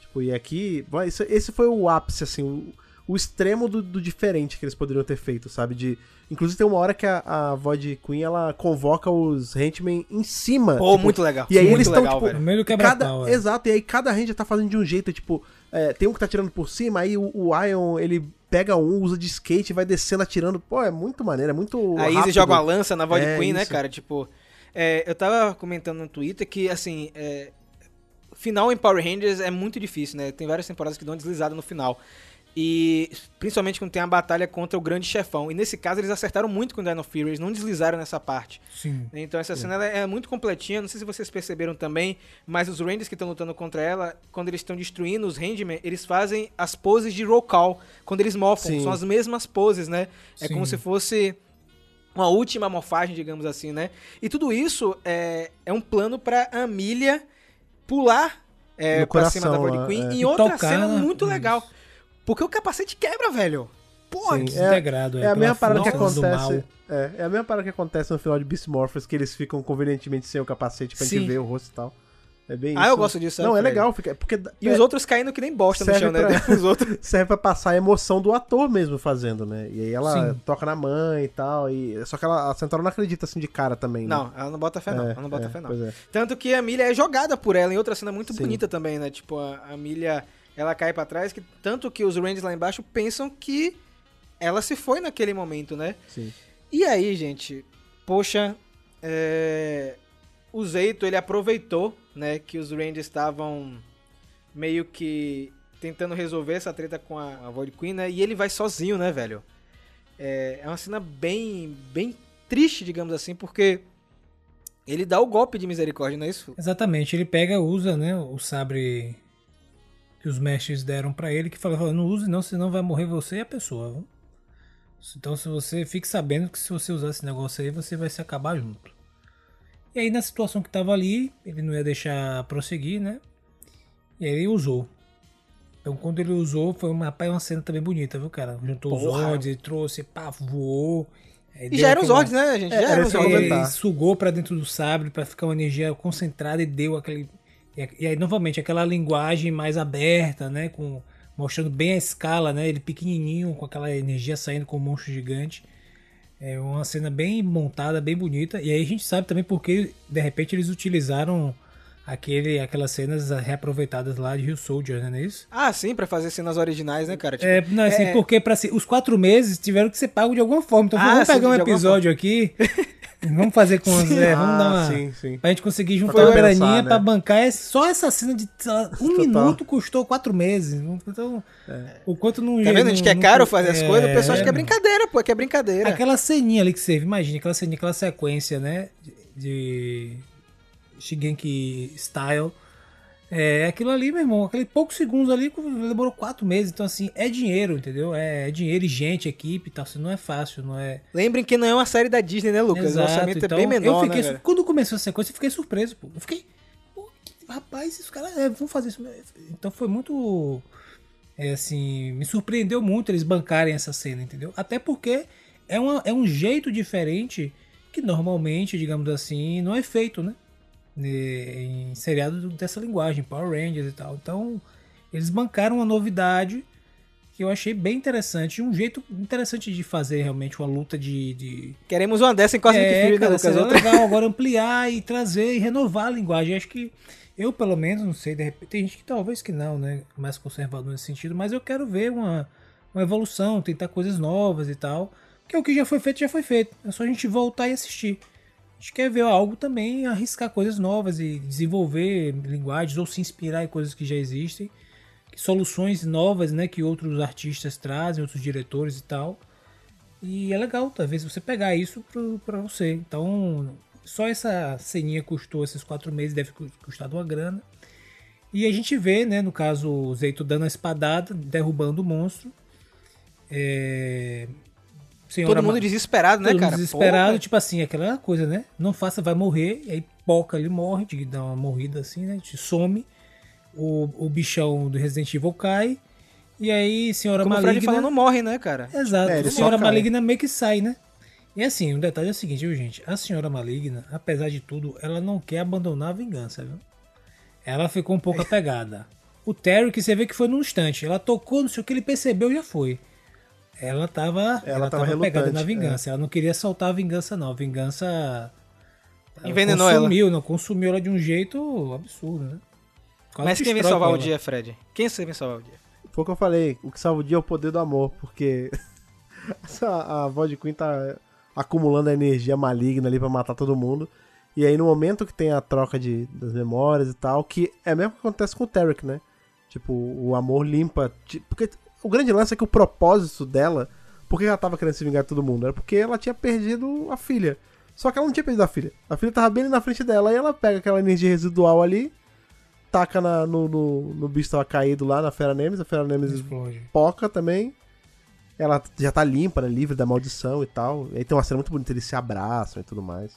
Tipo, e aqui. Esse foi o ápice, assim, o extremo do, do diferente que eles poderiam ter feito, sabe? De. Inclusive tem uma hora que a, a Void Queen ela convoca os Henchmen em cima. Pô, tipo, muito legal. E aí muito eles estão, tipo, velho. Meio cada, é. Exato, e aí cada ranger tá fazendo de um jeito, tipo, é, tem um que tá tirando por cima, aí o, o Ion, ele pega um, usa de skate e vai descendo atirando. Pô, é muito maneiro, é muito A Izzy rápido. joga uma lança na Void É, Queen, né, isso. cara? Tipo, é, eu tava comentando no Twitter que, assim, é, final em Power Rangers é muito difícil, né? Tem várias temporadas que dão deslizada no final. E principalmente quando tem a batalha contra o grande chefão. E nesse caso eles acertaram muito com o Dino Fury, eles não deslizaram nessa parte. Sim. Então essa cena ela é muito completinha, não sei se vocês perceberam também, mas os Rangers que estão lutando contra ela, quando eles estão destruindo os Rangemen, eles fazem as poses de roll call, quando eles morfam, Sim. são as mesmas poses, né? É Sim. como se fosse uma última morfagem, digamos assim, né? E tudo isso é, é um plano pra Amelia pular é, pra cima da coração, Void Queen é. em E outra tocar, cena muito Isso. Porque o capacete quebra, velho. Pô, Sim. que- É- Desagrado, É a pela mesma parada que acontece. É, é a mesma parada que acontece no final de Beast Morphers, que eles ficam convenientemente sem o capacete pra Sim. gente ver o rosto e tal. É bem Ah, isso. eu gosto disso, Não, é legal, fica, porque E é, os outros caindo que nem bosta no chão, né? pra- Os outros. serve pra passar a emoção do ator mesmo fazendo, né? E aí ela Sim. toca na mãe e tal. E... Só que ela, a Centauro não acredita assim de cara também, né? Não, ela não bota fé, não. É, ela não bota é, fé, não. É. Tanto que a Milha é jogada por ela em outra cena muito Sim. bonita também, né? Tipo, a, a Milha, ela cai pra trás, que tanto que os Rangers lá embaixo pensam que ela se foi naquele momento, né? Sim. E aí, gente, poxa, é, o Zeito, ele aproveitou, né, que os Rangers estavam meio que tentando resolver essa treta com a, a Void Queen, né, e ele vai sozinho, né, velho? É, é uma cena bem, bem triste, digamos assim, porque ele dá o golpe de misericórdia, não é isso? Exatamente, ele pega, usa, né, o sabre que os mestres deram pra ele, que fala, fala, não use não, senão vai morrer você e a pessoa. Então se você fique sabendo que se você usar esse negócio aí, você vai se acabar junto. E aí na situação que tava ali, ele não ia deixar prosseguir, né? E aí ele usou. Então quando ele usou, foi uma, rapaz, uma cena também bonita, viu, cara? Juntou os. Zords, ele trouxe, pá, voou. E já eram os Zords, né, gente? É, Já era eu ia Zords. comentar. ele sugou pra dentro do sabre pra ficar uma energia concentrada e deu aquele e e aí novamente aquela linguagem mais aberta, né, com mostrando bem a escala, né, ele pequenininho com aquela energia saindo com o monstro gigante. É uma cena bem montada, bem bonita. E aí a gente sabe também porque de repente eles utilizaram aquele aquelas cenas reaproveitadas lá de Rio Soldier, né, não é isso? Ah, sim, pra fazer cenas originais, né, cara? Tipo, É, não, assim, é- porque para os quatro meses tiveram que ser pagos de alguma forma. Então Ah, vamos sim, pegar um episódio aqui, vamos fazer com as, é, vamos dar Ah, uma, sim, sim. pra gente conseguir juntar Pra uma graninha né? pra bancar esse- só essa cena de um minuto custou quatro meses. Então, o quanto não Tá vendo? A gente não- quer não- caro fazer as coisas, o pessoal acha que é brincadeira, pô, que é brincadeira. Aquela ceninha ali que você imagina, aquela ceninha, aquela sequência, né? De Shigeki Style. É, aquilo ali, meu irmão, aquele poucos segundos ali demorou quatro meses. Então, assim, é dinheiro, entendeu? É, é dinheiro e gente, equipe e tal. Assim, não é fácil, não é. Lembrem que não é uma série da Disney, né, Lucas? Exato, o orçamento então, é bem menor, eu fiquei, né? Quando começou essa sequência, eu fiquei surpreso, pô. Eu fiquei. Pô, que- rapaz, esses caras é, vão fazer isso. mesmo. Então foi muito. É assim. Me surpreendeu muito eles bancarem essa cena, entendeu? Até porque é, uma, é um jeito diferente que normalmente, digamos assim, não é feito, né? Ne- Em seriado dessa linguagem, Power Rangers e tal. Então, eles bancaram uma novidade que eu achei bem interessante. Um jeito interessante de fazer realmente uma luta de- de, Queremos uma dessa em Cosmic é, Fury, né, cara, Lucas? Outra... legal agora ampliar e trazer e renovar a linguagem. Acho que eu, pelo menos, não sei, de repente, tem gente que talvez que não, né? Mais conservador nesse sentido, mas eu quero ver uma, uma evolução, tentar coisas novas e tal. Porque o que já foi feito, já foi feito. É só a gente voltar e assistir. Quer ver algo também, arriscar coisas novas e desenvolver linguagens ou se inspirar em coisas que já existem. Soluções novas, né? Que outros artistas trazem, outros diretores e tal. E é legal, talvez você pegar isso pro, pra você. Então, só essa ceninha custou esses quatro meses, deve cu- custar uma grana. E a gente vê, né, no caso, o Zeito dando a espadada, derrubando o monstro. É... Senhora Todo mundo desesperado, né, todo mundo cara? desesperado, Pô, tipo assim, aquela coisa, né? Não faça, vai morrer. E aí poca ele morre, de dar uma morrida assim, né? Te some. O, o bichão do Resident Evil cai. E aí, senhora Como o maligna. Fred falou, não morre, né, cara? Exato. É, senhora maligna meio que sai, né? E assim, o detalhe é o seguinte, viu, gente? A senhora maligna, apesar de tudo, ela não quer abandonar a vingança, viu? Ela ficou um pouco apegada. O Terry, que você vê que foi num instante, ela tocou, não sei o que ele percebeu já foi. Ela tava, ela tava tava pegada na vingança. Ela não queria soltar a vingança, não. A vingança. ela Envenenou ela. consumiu, não consumiu ela de um jeito absurdo, né? Quase Mas quem vem salvar com o ela. dia, Fred? Quem você vem salvar o dia? Foi o que eu falei, o que salva o dia é o poder do amor, porque essa, a voz de Queen tá acumulando a energia maligna ali pra matar todo mundo. E aí no momento que tem a troca de, das memórias e tal, que é mesmo que acontece com o Tarek, né? Tipo, o amor limpa. Porque o grande lance é que o propósito dela, por que ela tava querendo se vingar de todo mundo? Era porque ela tinha perdido a filha. Só que ela não tinha perdido a filha. A filha tava bem ali na frente dela, e ela pega aquela energia residual ali, taca na- no, no, no bicho que tava caído lá, na Fera Nemes, a Fera Nemes Explode. Poca também. Ela já tá limpa, né? Livre da maldição e tal. E aí tem uma cena muito bonita, eles se abraçam e tudo mais.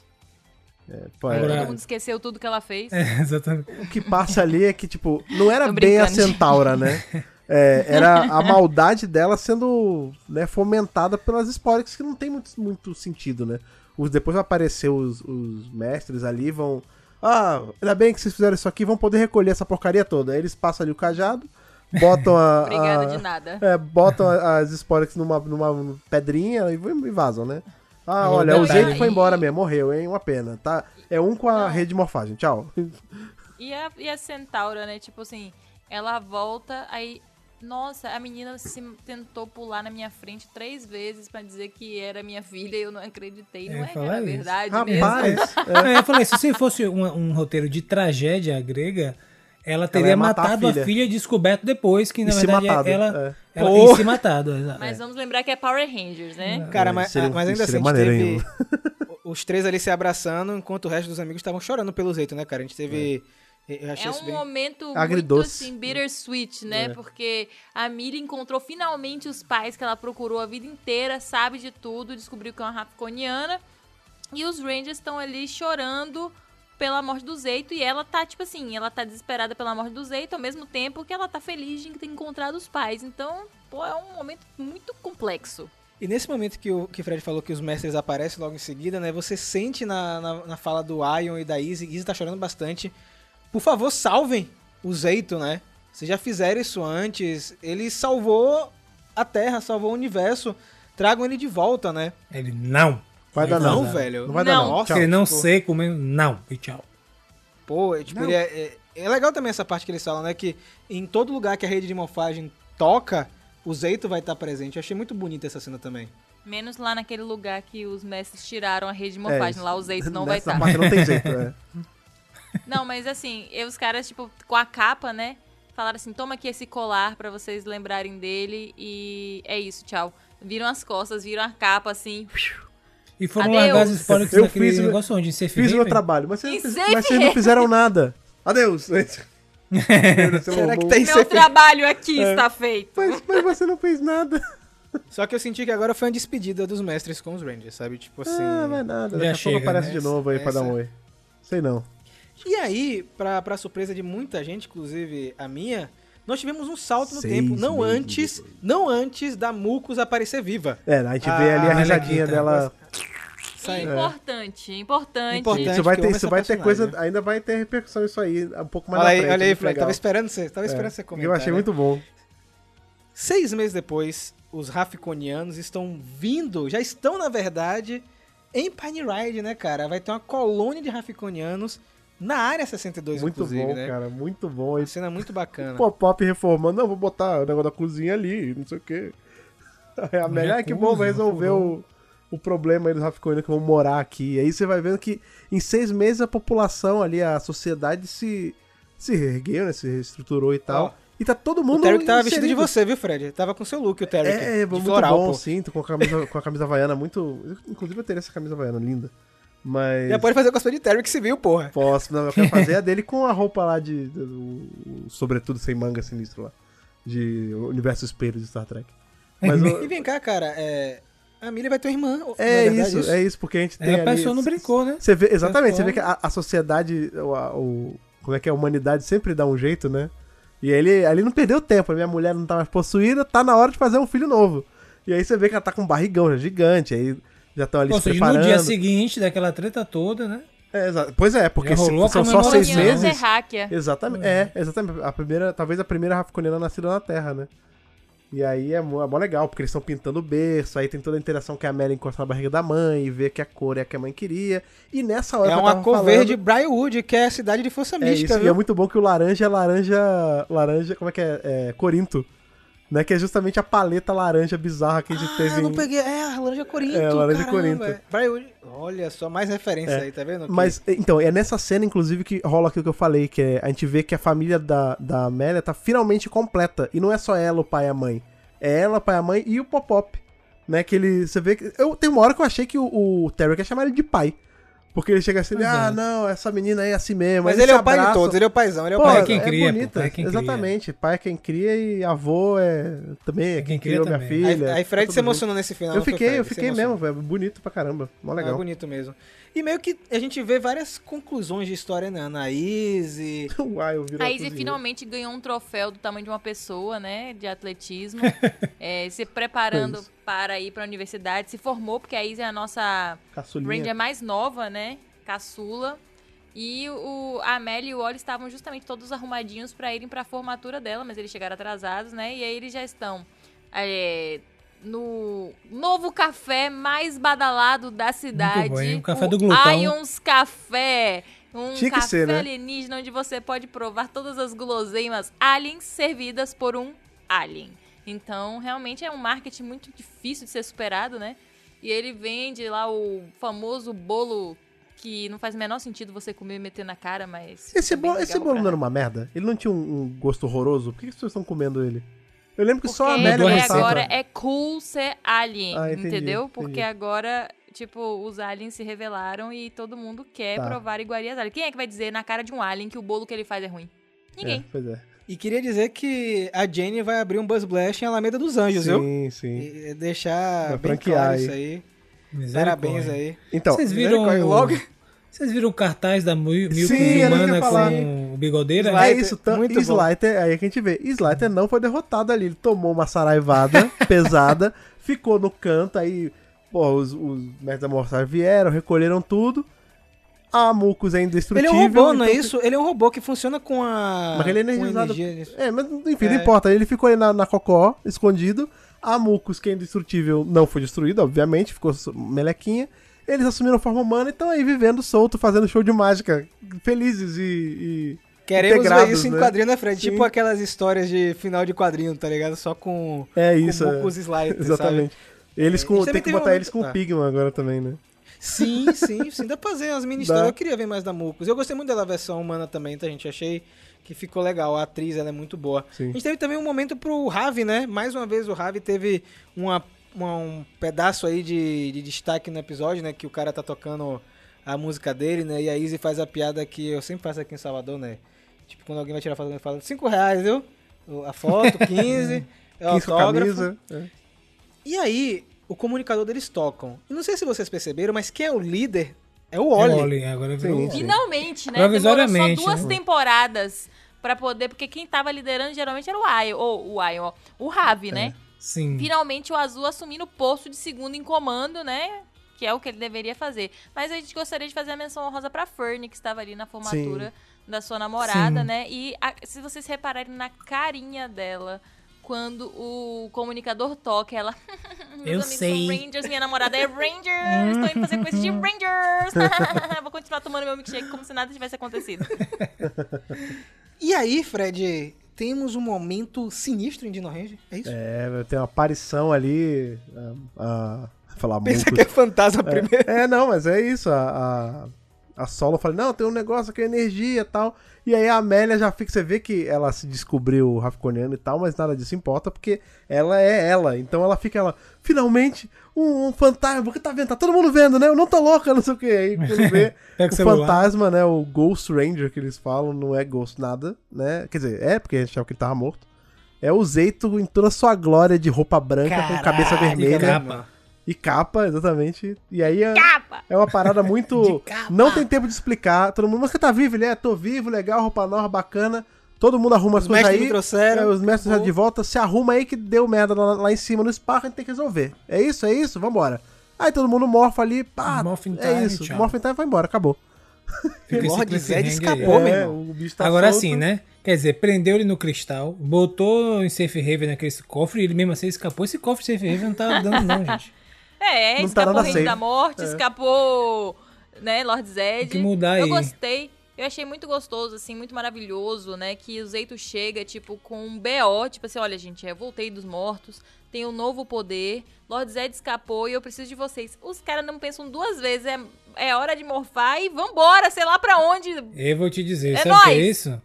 É, pô, é- Agora- Todo mundo esqueceu tudo que ela fez. É, exatamente. o que passa ali é que, tipo, não era bem a. Centaura, né? É, era a maldade dela sendo né, fomentada pelas Sporix, que não tem muito, muito sentido, né? Os, depois vai aparecer os, os mestres ali, vão. Ah, ainda bem que vocês fizeram isso aqui, vão poder recolher essa porcaria toda. Aí eles passam ali o cajado, botam a. Obrigada a- de nada. É, botam as Sporix numa, numa pedrinha e vão- e vazam, né? Ah, Agora, olha, o detalhe. jeito foi embora mesmo, morreu, hein? Uma pena, tá? É um com a Não. rede de morfagem, tchau. E a, e a Centaura, né? Tipo assim, ela volta, aí. Nossa, a menina se tentou pular na minha frente três vezes pra dizer que era minha filha e eu não acreditei. Não É, é, era isso. verdade mesmo. Rapaz, É, eu falei, se fosse um, um roteiro de tragédia grega, ela teria ia matar a matado a filha. filha. e descoberto depois que, na E verdade, matado, ela, é. ela se matado. exato. Mas vamos lembrar que é Power Rangers, né? Cara, É, mas, seria- mas ainda assim, seria a gente maneiro teve os três ali se abraçando, enquanto o resto dos amigos estavam chorando pelo jeito, né, cara? A gente teve... Achei É um bem... momento muito Agridoce. assim, bittersweet, né? É. Porque a Miri encontrou finalmente os pais que ela procurou a vida inteira, sabe de tudo, descobriu que é uma Rapconiana. E os Rangers estão ali chorando pela morte do Zeito. E ela tá, tipo assim, ela tá desesperada pela morte do Zeito, ao mesmo tempo que ela tá feliz de ter encontrado os pais. Então, pô, é um momento muito complexo. E nesse momento que o que Fred falou que os mestres aparecem logo em seguida, né? Você sente na, na, na fala do Ion e da Izzy, Izzy tá chorando bastante. Por favor, salvem o Zeito, né? Vocês já fizeram isso antes. Ele salvou a Terra, salvou o universo. Tragam ele de volta, né? Ele, não. Vai dar Não, não. velho. Não vai dar não. Não. Se ele não tipo, sei comer, não. E tchau. Pô, é, tipo, Não. ele é, é, é legal também essa parte que eles falam, né? Que em todo lugar que a rede de morfagem toca, o Zeito vai estar presente. Eu achei muito bonita essa cena também. Menos lá naquele lugar que os mestres tiraram a rede de morfagem. isso. lá o Zeito não vai estar. parte não tem jeito, é. Não, mas assim, e os caras, tipo, com a capa, né? Falaram assim: toma aqui esse colar pra vocês lembrarem dele e é isso, tchau. Viram as costas, viram a capa assim. E foram Adeus. largar as spoilers Eu naquele fiz o- negócio onde? Em Safe Fiz o meu Haven? trabalho, mas vocês, Em não, mas vocês não Haven. fizeram nada. Adeus. Será que tem Meu trabalho aqui É. está feito. Mas, mas você não fez nada. Só que eu senti que agora foi uma despedida dos mestres com os Rangers, sabe? Tipo assim. Ah, vai nada. Já Daqui a pouco chega, aparece né? de novo aí pra Essa- dar um oi. Sei não. E aí, pra, pra surpresa de muita gente, inclusive a minha, nós tivemos um salto no Seis tempo. Não antes, depois. não antes da Mucus aparecer viva. É, a gente Ah, vê ali a Melequita. risadinha dela. Saindo. Importante, importante. Importante. Isso vai ter, isso vai ter coisa, ainda vai ter repercussão isso aí, um pouco mais Olha na aí, frente. olha aí, Fred. legal. Tava esperando você, tava esperando É, você porque comentar. Eu achei né? muito bom. Seis meses depois, os Raficonianos estão vindo, já estão, na verdade, em Pine Ride, né, cara? Vai ter uma colônia de Raficonianos na área 62, Muito inclusive, bom, né? cara, muito bom. Uma cena muito bacana. pop-up reformando, não, vou botar o negócio da cozinha ali, não sei o quê. É a melhor que bom, vai resolver o, o problema aí dos Raficoinos que vão morar aqui. E aí você vai vendo que em seis meses a população ali, a sociedade se, se reergueu, né? Se reestruturou e tal. E tá todo o mundo. Tarek tava vestido de você, viu, Fred? Tava com seu look, o Tarek. É, de muito floral, bom, pô. sim. Com a camisa, com a camisa havaiana muito. Inclusive eu teria essa camisa havaiana linda. Mas. Já pode fazer o cosplay de Tarek civil, porra. Posso, não, eu quero fazer a dele com a roupa lá de. de- sobretudo sem manga sinistro lá. De Universo Espelho de Star Trek. Mas o- E vem cá, cara, é... a Millie vai ter uma irmã. é, verdade isso, é isso, porque a gente tem. Aí a ali- pessoa não brincou, né? Você vê, exatamente, você vê que a, a sociedade, o, a- o- como é que é, a humanidade sempre dá um jeito, né? E ele ali não perdeu tempo, a minha mulher não tá mais possuída, tá na hora de fazer um filho novo. E aí você vê que ela tá com um barrigão já gigante, aí já estão ali Ou se seja, no preparando. dia seguinte daquela treta toda, né? É, pois é, porque se- são só seis meses. Exatamente, é, exatamente. A primeira, talvez a primeira Rafconiana nascida na Terra, né? E aí é mó, é mó legal, porque eles estão pintando o berço, aí tem toda a interação que a Mary encosta na barriga da mãe e vê que a cor é a que a mãe queria. E nessa hora É uma cor falando- verde Briarwood, que é a cidade de força É mística, isso, e viu? é muito bom que o laranja é laranja. Laranja, como é que é? É Corinto. Né? Que é justamente a paleta laranja bizarra que a gente Ah, teve. não em- peguei. É, a laranja Corinto. É, a laranja caramba. Corinto. Olha só, mais referência É, aí, tá vendo? Mas, então, é nessa cena, inclusive, que rola aquilo que eu falei, que é, a gente vê que a família da, da Amélia tá finalmente completa. E não é só ela, o pai e a mãe. É ela, o pai e a mãe e o Popop. Né, que ele. Você vê que. Eu, tem uma hora que eu achei que o, o Terry quer chamar ele de pai. Porque ele chega assim, Pois ah, é. não, essa menina aí é assim mesmo. Mas ele é o pai de todos, ele é o paizão, ele é o Pô, pai. é quem cria, pô, bonita. pai é quem cria. Exatamente. Pai é quem cria e avô é também é quem, quem cria criou minha também. filha. Aí, aí Fred Tá se emocionou nesse final. Eu fiquei, Fred? eu fiquei mesmo, velho. Bonito pra caramba. Mó Ah, legal. bonito mesmo. E meio que a gente vê várias conclusões de história, né? Na Izzy. Uai, eu A a Izzy finalmente ganhou um troféu do tamanho de uma pessoa, né? De atletismo. É, se preparando isso. para ir para a universidade. Se formou, porque a Izzy é a nossa Caçulinha. Ranger mais nova, né? Caçula. E o, a Amélia e o Oli estavam justamente todos arrumadinhos para irem para a formatura dela, mas eles chegaram atrasados, né? E aí eles já estão é, no novo café mais badalado da cidade. bom, hein? O café o do glutão. Ions Café. Um Tinha café ser, né? alienígena onde você pode provar todas as guloseimas aliens servidas por um alien. Então, realmente é um marketing muito difícil de ser superado, né? E ele vende lá o famoso bolo que não faz o menor sentido você comer e meter na cara, mas. Esse é bolo, esse bolo não era uma merda? Ele não tinha um, um gosto horroroso? Por que, que as pessoas estão comendo ele? Eu lembro que Porque só a Amélia a ele receita. agora é cool ser alien, Ah, entendi, entendeu? Porque entendi. agora, tipo, os aliens se revelaram e todo mundo quer Tá. provar iguarias aliens. Quem é que vai dizer na cara de um alien que o bolo que ele faz é ruim? Ninguém. É, pois é. E queria dizer que a Jane vai abrir um Buzz Blast em Alameda dos Anjos, viu? Sim, sim. E deixar Vai bem claro aí. isso aí. Parabéns aí. Então, Vocês viram logo- Vocês viram o cartaz da Mil Sim, humana com o bigodeira? é Slider, isso, tam- muito bom. Slider, aí que a gente vê. Slider não foi derrotado ali. Ele tomou uma saraivada pesada, ficou no canto, aí, pô, os, os mestres da Morsar vieram, recolheram tudo. A Mucus é Ele indestrutível. é um robô, não é então- isso? Ele é um robô que funciona com a. Mas ele é energizado. energia. É, mas enfim, É. não importa. Ele ficou aí na, na cocó, escondido. A Mucus, que é indestrutível, não foi destruída, obviamente, ficou melequinha. Eles assumiram forma humana e estão aí vivendo solto, fazendo show de mágica, felizes e. e- Queremos ver isso em né? quadrinho na frente. Sim. Tipo aquelas histórias de final de quadrinho, tá ligado? Só com, É com isso. é. mucos slides, Exatamente. Eles É, com, a gente tem que botar momento- eles com Ah. o Pigman agora também, né? Sim, sim, sim. Dá pra fazer umas mini histórias. Eu queria ver mais da Mucus. Eu gostei muito da versão humana também, tá, gente? Achei que ficou legal. A atriz, ela é muito boa. Sim. A gente teve também um momento pro Ravi, né? Mais uma vez o Ravi teve uma, uma- um pedaço aí de, de destaque no episódio, né? Que o cara tá tocando a música dele, né? E a Izzy faz a piada que eu sempre faço aqui em Salvador, né? Tipo, quando alguém vai tirar foto, ele fala 5 reais, viu? A foto, 15, é o 15 com a autógrafo. é. E aí, o comunicador deles tocam. E não sei se vocês perceberam, mas quem é o líder é o É Oli. o Oli, agora virou. Finalmente, né? Demorou só Provisoriamente, duas né? temporadas pra poder. Porque quem tava liderando geralmente era o Ayo, ou o Ayo, ó, o Ravi, né? Sim. Finalmente o Azul assumindo o posto de segundo em comando, né? Que é o que ele deveria fazer. Mas a gente gostaria de fazer a menção honrosa pra Fernie, que estava ali na formatura da sua namorada, Sim. né? E a- se vocês repararem na carinha dela, quando o comunicador toca, ela. Meus Eu amigos sei. são Rangers, minha namorada é Rangers! Estou indo fazer coisa de Rangers! Vou continuar tomando meu milkshake como se nada tivesse acontecido. E aí, Fred, temos um momento sinistro em Dino Range? É isso? É, tem uma aparição ali. A, a, falar Pensa muito. que é fantasma primeiro. É, não, mas é isso. A, a, Solo fala, não, tem um negócio aqui, energia e tal. E aí a Amélia já fica, você vê que ela se descobriu Rafconiano e tal, mas nada disso importa, porque ela é ela. Então ela fica, ela, finalmente, um, um fantasma, porque tá vendo, tá todo mundo vendo, né? Eu não tô louca, não sei o que. Aí quando vê Pega o celular. fantasma, né? O Ghost Ranger que eles falam, não é Ghost nada, né? Quer dizer, é, porque a gente achava que ele tava morto. É o Zeito em toda a sua glória de roupa branca com cabeça Caralho, vermelha. capa. E capa, exatamente. E aí é, Capa! é uma parada muito. De capa. Não tem tempo de explicar. Todo mundo, mas você tá vivo? Ele é, tô vivo, legal, roupa nova, bacana. Todo mundo arruma as Os coisas mestres aí. me trouxeram. é, os mestres já de volta. Se arruma aí que deu merda lá, lá em cima no spa, a gente tem que resolver. É isso, é isso, vambora. Aí todo mundo morfa ali, pá. Morphin é time, isso. tchau. Morphin time vai embora, acabou. Fica Lord Zed escapou, meu é, irmão. o bicho tá Agora solto. sim, né? Quer dizer, prendeu ele no cristal, botou em safe haven naquele cofre e ele mesmo assim escapou. Esse cofre de safe haven não tá dando não, gente. É, Não tá escapou o Reino da Morte, É. escapou, né, Lord Zed. Tem que mudar Eu aí. gostei. Eu achei muito gostoso, assim, muito maravilhoso, né? Que o Zeito chega, tipo, com um BO, tipo assim, olha, gente, eu voltei dos mortos, tenho um novo poder, Lord Zed escapou e eu preciso de vocês. Os caras não pensam duas vezes, é, é hora de morfar e vambora, sei lá pra onde. Eu vou te dizer, É sabe o que é isso?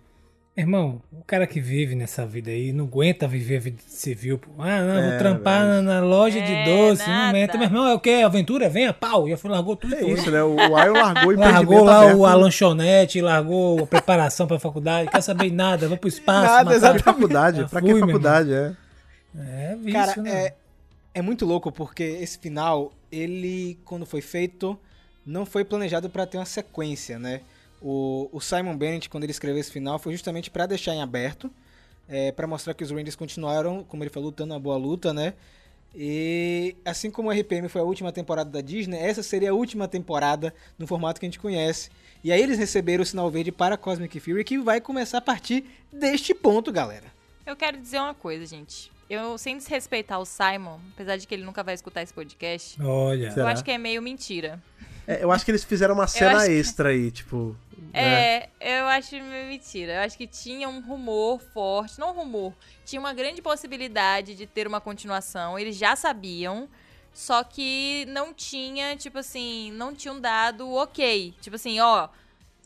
Irmão, o cara que vive nessa vida aí não aguenta viver a vida civil. Pô. Ah, não, É, vou trampar na, na loja de É, doce. Não nada. aguenta. Meu irmão, é o quê? Aventura? Venha, pau. Já foi, largou tudo. e É isso, né? O, Ayo largou o Largou lá aberto. o, a lanchonete, largou a preparação pra faculdade, quer saber de nada, vou pro espaço. Nada, exatamente. Pra faculdade, Já pra fui, que faculdade, é? É, vício, Cara, né? é, é muito louco porque esse final, ele, quando foi feito, não foi planejado pra ter uma sequência, né? O, o Simon Bennett, quando ele escreveu esse final, foi justamente pra deixar em aberto, é, para mostrar que os Rangers continuaram, como ele falou, lutando uma boa luta, né? E assim como o RPM foi a última temporada da Disney, essa seria a última temporada no formato que a gente conhece. E aí eles receberam o sinal verde para Cosmic Fury, que vai começar a partir deste ponto, galera. Eu quero dizer uma coisa, gente. Eu, sem desrespeitar o Simon, apesar de que ele nunca vai escutar esse podcast, Olha. eu Será? acho que é meio mentira. É, Eu acho que eles fizeram uma cena acho que- extra aí, tipo. né? É, eu acho mentira. Eu acho que tinha um rumor forte, não um rumor, tinha uma grande possibilidade de ter uma continuação. Eles já sabiam, só que não tinha, tipo assim, não tinham dado o ok. Tipo assim, ó,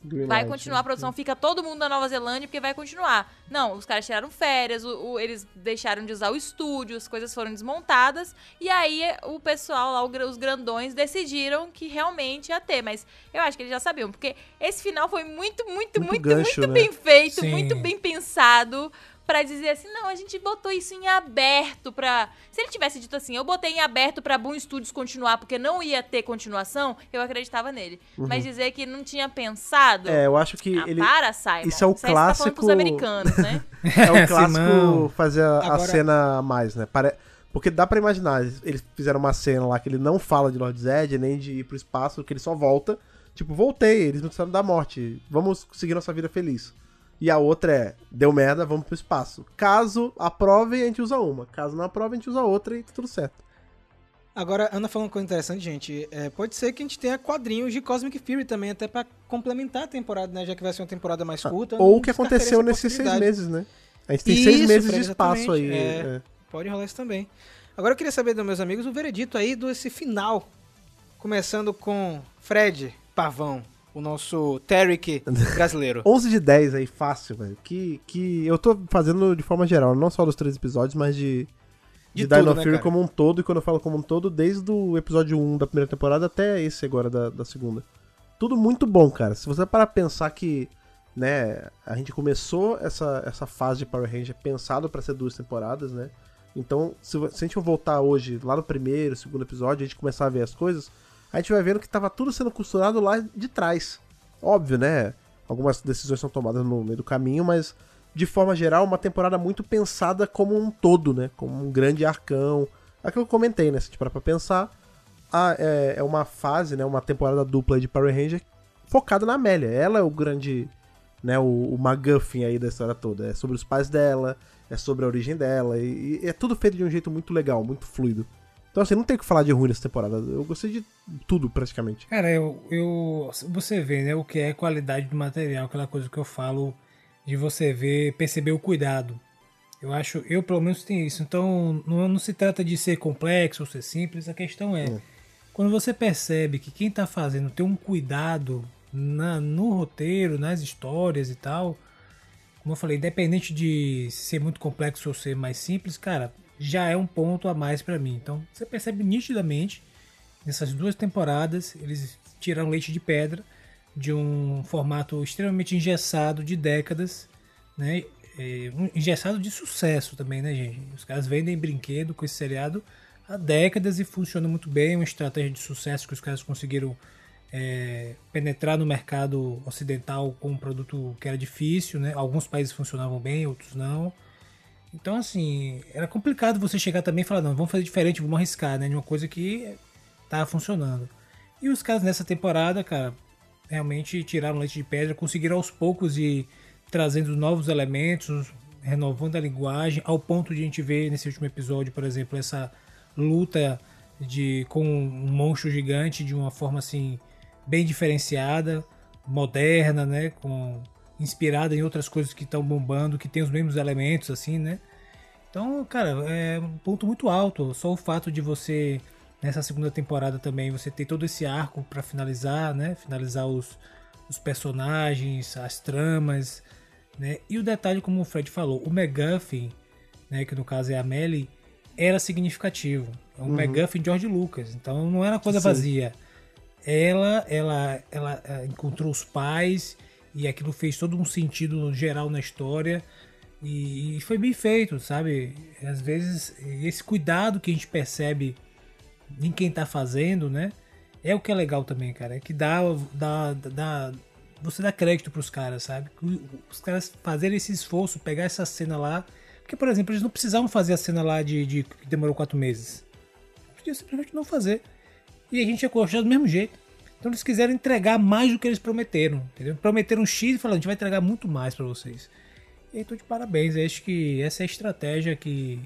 Green vai continuar né? a produção, fica todo mundo na Nova Zelândia porque vai continuar. Não, os caras tiraram férias, o- o- eles deixaram de usar o estúdio, as coisas foram desmontadas, e aí o pessoal lá, o os grandões, decidiram que realmente ia ter. Mas eu acho que eles já sabiam, porque esse final foi muito, muito, Muito muito, gancho, muito né? bem feito, Sim. muito bem pensado. Pra dizer assim, não, a gente botou isso em aberto pra. Se ele tivesse dito assim, eu botei em aberto pra Boom Studios continuar, porque não ia ter continuação, eu acreditava nele. Mas dizer que não tinha pensado. Uhum. É, eu acho que Ah, ele. para, Simon. isso é o Você tá pros clássico- americanos, né? É o clássico fazer a, a Agora- cena a mais, né? Pare... Porque dá pra imaginar, eles fizeram uma cena lá que ele não fala de Lord Zed, nem de ir pro espaço, que ele só volta. Tipo, voltei, eles não precisaram da morte. Vamos seguir nossa vida feliz. E a outra é, deu merda, vamos pro espaço. Caso aprove, a gente usa uma. Caso não aprove, a gente usa outra e tá tudo certo. Agora, Ana falando uma coisa interessante, gente. É, pode ser que a gente tenha quadrinhos de Cosmic Fury também, até pra complementar a temporada, né? Já que vai ser uma temporada mais curta. Ou não o que aconteceu nesses seis meses, né? A gente tem seis Isso, meses Fred, de espaço aí. É. é. Pode rolar isso também. Agora eu queria saber dos meus amigos o veredito aí desse final. Começando com Fred Pavão, o nosso Tarek brasileiro. 11 de 10 aí, fácil, velho. Que, que eu tô fazendo de forma geral, não só dos três episódios, mas de, de, De Dino né, Fury cara? como um todo. E quando eu falo como um todo, desde o episódio 1 da primeira temporada até esse agora da, da segunda. Tudo muito bom, cara. Se você parar pensar que né? A gente começou essa, essa fase de Power Ranger pensado para ser duas temporadas, né? Então, se, se, a gente voltar hoje, lá no primeiro, segundo episódio, a gente começar a ver as coisas, a gente vai vendo que tava tudo sendo costurado lá de trás. Óbvio, né? Algumas decisões são tomadas no meio do caminho, mas de forma geral, uma temporada muito pensada como um todo, né? Como um grande arcão. Aquilo que eu comentei, né? Se a gente parar pra pensar, a, é, é, uma fase, né? Uma temporada dupla de Power Ranger focada na Amélia. Ela é o grande, né? O, o MacGuffin aí da história toda. É sobre os pais dela, é sobre a origem dela. E, e, é tudo feito de um jeito muito legal, muito fluido. Então, assim, não tem o que falar de ruim nessa temporada. Eu gostei de tudo, praticamente. Cara, eu, eu. Você vê, né, o que é qualidade do material, aquela coisa que eu falo de você ver, perceber o cuidado. Eu acho, eu pelo menos tenho isso. Então, não, não se trata de ser complexo ou ser simples, a questão é. é. Quando você percebe que quem está fazendo tem um cuidado na, no roteiro, nas histórias e tal, como eu falei, independente de ser muito complexo ou ser mais simples, cara, já é um ponto a mais para mim. Então você percebe nitidamente nessas duas temporadas eles tiraram leite de pedra de um formato extremamente engessado de décadas, né? É, um engessado de sucesso também, né, gente? Os caras vendem brinquedo com esse seriado há décadas e funciona muito bem, uma estratégia de sucesso que os caras conseguiram é, penetrar no mercado ocidental com um produto que era difícil, né? Alguns países funcionavam bem, outros não. Então, assim, era complicado você chegar também e falar, não, vamos fazer diferente, vamos arriscar, né? De uma coisa que tava funcionando. E os caras nessa temporada, cara, realmente tiraram leite de pedra, conseguiram aos poucos ir trazendo novos elementos, renovando a linguagem, ao ponto de a gente ver nesse último episódio, por exemplo, essa luta de com um monstro gigante de uma forma assim bem diferenciada, moderna, né, com inspirada em outras coisas que estão bombando, que tem os mesmos elementos, assim, né? Então, cara, é um ponto muito alto. Só o fato de você, nessa segunda temporada também, você ter todo esse arco para finalizar, né? Finalizar os, os personagens, as tramas, né? E o detalhe, como o Fred falou, o McGuffin, né? Que no caso é a Melly, era significativo. É um uhum. McGuffin George Lucas. Então não era coisa Sim. vazia. Ela, ela, ela, ela encontrou os pais e aquilo fez todo um sentido geral na história e, e foi bem feito, sabe? Às vezes esse cuidado que a gente percebe em quem tá fazendo, né? É o que é legal também, cara. É que dá, dá, dá você dá crédito pros caras, sabe? Os caras fazerem esse esforço, pegar essa cena lá. Porque, por exemplo, eles não precisavam fazer a cena lá de, de que demorou quatro meses. Podia simplesmente não fazer. E a gente ia gostar do mesmo jeito. Então eles quiseram entregar mais do que eles prometeram, entendeu? Prometeram X e falaram, a gente vai entregar muito mais para vocês. E aí tô de parabéns, eu acho que essa é a estratégia que,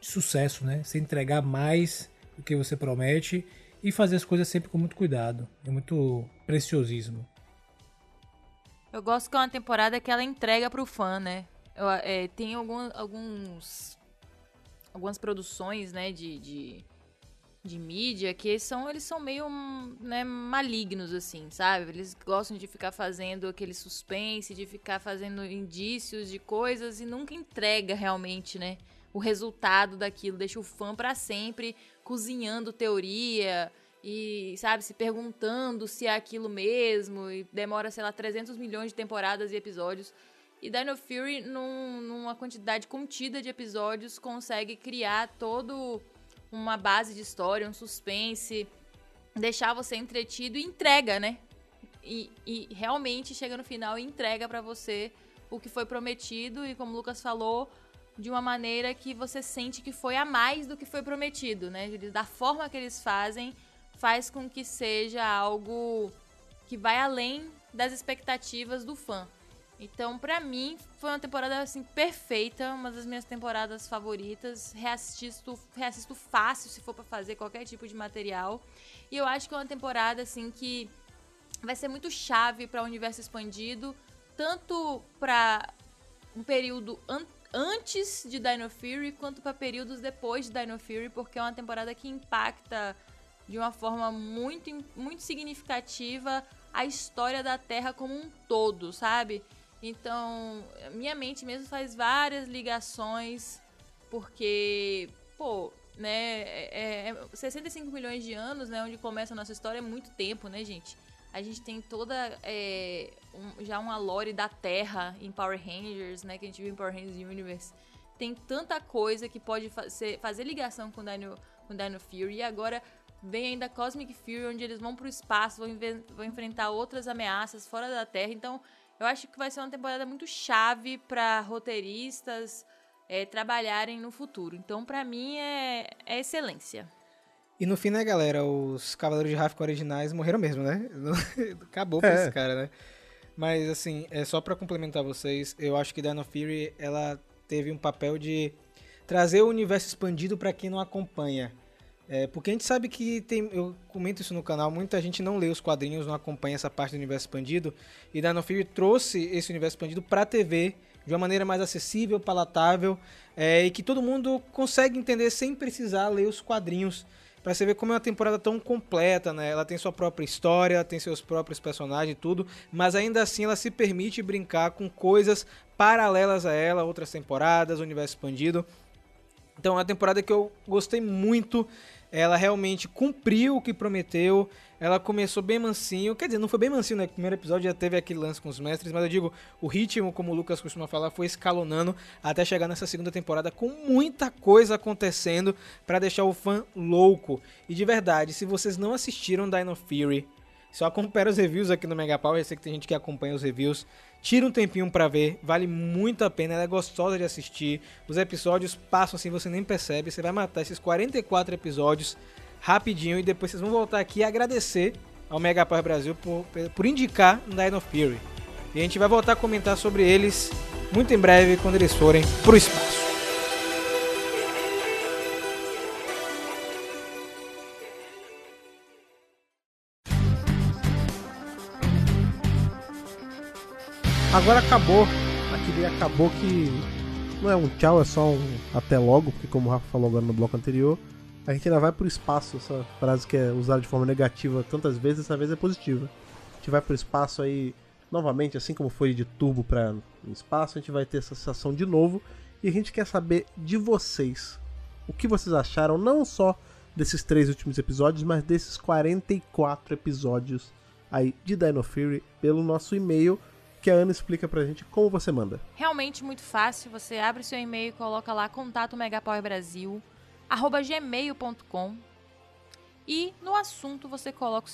de sucesso, né? Você entregar mais do que você promete e fazer as coisas sempre com muito cuidado. É muito preciosismo. Eu gosto que é uma temporada que ela entrega pro fã, né? Eu, é, tem algum, alguns algumas produções, né, de, de de mídia que são eles são meio né, malignos assim sabe? Eles gostam de ficar fazendo aquele suspense de ficar fazendo indícios de coisas e nunca entrega realmente né o resultado daquilo. Deixa o fã para sempre cozinhando teoria e sabe se perguntando se é aquilo mesmo e demora sei lá 300 milhões de temporadas e episódios. E Dino Fury num, numa quantidade contida de episódios consegue criar todo uma base de história, um suspense, deixar você entretido e entrega, né? E, e realmente chega no final e entrega para você o que foi prometido e como o Lucas falou, de uma maneira que você sente que foi a mais do que foi prometido, né? Da forma que eles fazem, faz com que seja algo que vai além das expectativas do fã. Então, para mim, foi uma temporada assim perfeita, uma das minhas temporadas favoritas. Reassisto, reassisto fácil se for para fazer qualquer tipo de material. E eu acho que é uma temporada assim que vai ser muito chave para o universo expandido, tanto para um período an antes de Dino Fury quanto para períodos depois de Dino Fury, porque é uma temporada que impacta de uma forma muito muito significativa a história da Terra como um todo, sabe? Então, minha mente mesmo faz várias ligações, porque, pô, né, é, é 65 milhões de anos, né, onde começa a nossa história, é muito tempo, né, gente? A gente tem toda é, um, já uma lore da Terra em Power Rangers, né? Que a gente viu em Power Rangers Universe. Tem tanta coisa que pode fa ser, fazer ligação com Dino, com Dino Fury. E agora vem ainda Cosmic Fury, onde eles vão pro espaço, vão, vão enfrentar outras ameaças fora da Terra. Então, eu acho que vai ser uma temporada muito chave para roteiristas é, trabalharem no futuro. Então, para mim, é, é excelência. E no fim, né, galera, os Cavaleiros de Ravka originais morreram mesmo, né? Acabou pra é. esse cara, né? Mas, assim, é só para complementar vocês, eu acho que Dino Fury, ela teve um papel de trazer o universo expandido para quem não acompanha. É, porque a gente sabe que tem, eu comento isso no canal, muita gente não lê os quadrinhos, não acompanha essa parte do universo expandido, e Dino Fury trouxe esse universo expandido pra TV de uma maneira mais acessível, palatável, é, e que todo mundo consegue entender sem precisar ler os quadrinhos. Pra você ver como é uma temporada tão completa, né? Ela tem sua própria história, tem seus próprios personagens e tudo, mas ainda assim ela se permite brincar com coisas paralelas a ela, outras temporadas, universo expandido. Então é uma temporada que eu gostei muito ela realmente cumpriu o que prometeu. Ela começou bem mansinho. Quer dizer, não foi bem mansinho, né? No primeiro episódio já teve aquele lance com os mestres, mas eu digo, o ritmo, como o Lucas costuma falar, foi escalonando até chegar nessa segunda temporada com muita coisa acontecendo para deixar o fã louco. E de verdade, se vocês não assistiram Dino Fury, só acompanha os reviews aqui no Mega Power, eu sei que tem gente que acompanha os reviews. Tira um tempinho para ver, vale muito a pena, ela é gostosa de assistir. Os episódios passam assim, você nem percebe. Você vai matar esses 44 episódios rapidinho e depois vocês vão voltar aqui e agradecer ao Mega Power Brasil por, por indicar Dino Fury. E a gente vai voltar a comentar sobre eles muito em breve quando eles forem pro espaço. Agora acabou. Aquele acabou que não é um tchau, é só um até logo, porque como o Rafa falou agora no bloco anterior, a gente ainda vai pro espaço, essa frase que é usada de forma negativa tantas vezes, dessa vez é positiva. A gente vai pro espaço aí novamente, assim como foi de turbo para espaço, a gente vai ter essa sensação de novo e a gente quer saber de vocês. O que vocês acharam não só desses três últimos episódios, mas desses 44 episódios aí de Dino Fury pelo nosso e-mail que a Ana explica pra gente como você manda. Realmente muito fácil, você abre seu e-mail e coloca lá contato megapowerbrasil arroba gmail.com e no assunto você coloca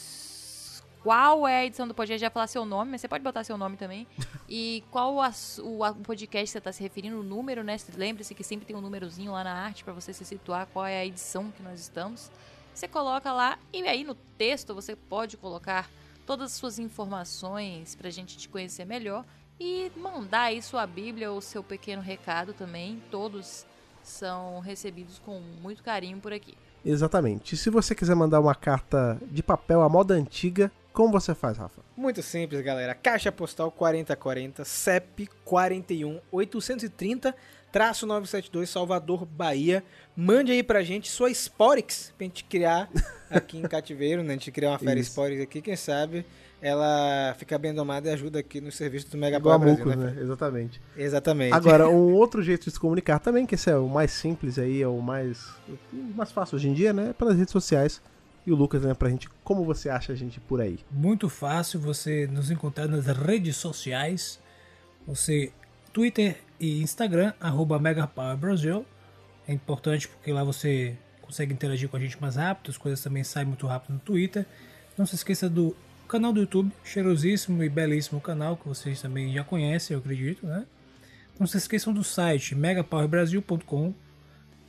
qual é a edição do podcast, já falar seu nome, mas você pode botar seu nome também. E qual a, o, a, o podcast você está se referindo, o número, né? Lembre-se que sempre tem um númerozinho lá na arte para você se situar qual é a edição que nós estamos. Você coloca lá e aí no texto você pode colocar todas as suas informações para a gente te conhecer melhor e mandar aí sua Bíblia ou seu pequeno recado também. Todos são recebidos com muito carinho por aqui. Exatamente. E se você quiser mandar uma carta de papel à moda antiga, como você faz, Rafa? Muito simples, galera. Caixa postal 4040, CEP 41 830 traço 972 Salvador, Bahia. Mande aí pra gente sua Sporix pra gente criar aqui em Cativeiro, né? A gente criar uma férias Sporix aqui, quem sabe ela fica bem domada e ajuda aqui no serviço do Mega Power Brasil, né? né? Exatamente. Exatamente. Agora, um outro jeito de se comunicar também, que esse é o mais simples aí, é o mais, o mais fácil hoje em dia, né? É pelas redes sociais. E o Lucas, né, pra gente, como você acha a gente por aí? Muito fácil você nos encontrar nas redes sociais. Você, Twitter e Instagram, arroba MegaPowerBrasil. É importante porque lá você consegue interagir com a gente mais rápido, as coisas também saem muito rápido no Twitter. Não se esqueça do canal do YouTube, cheirosíssimo e belíssimo canal que vocês também já conhecem, eu acredito, né? Não se esqueçam do site megapowerbrasil.com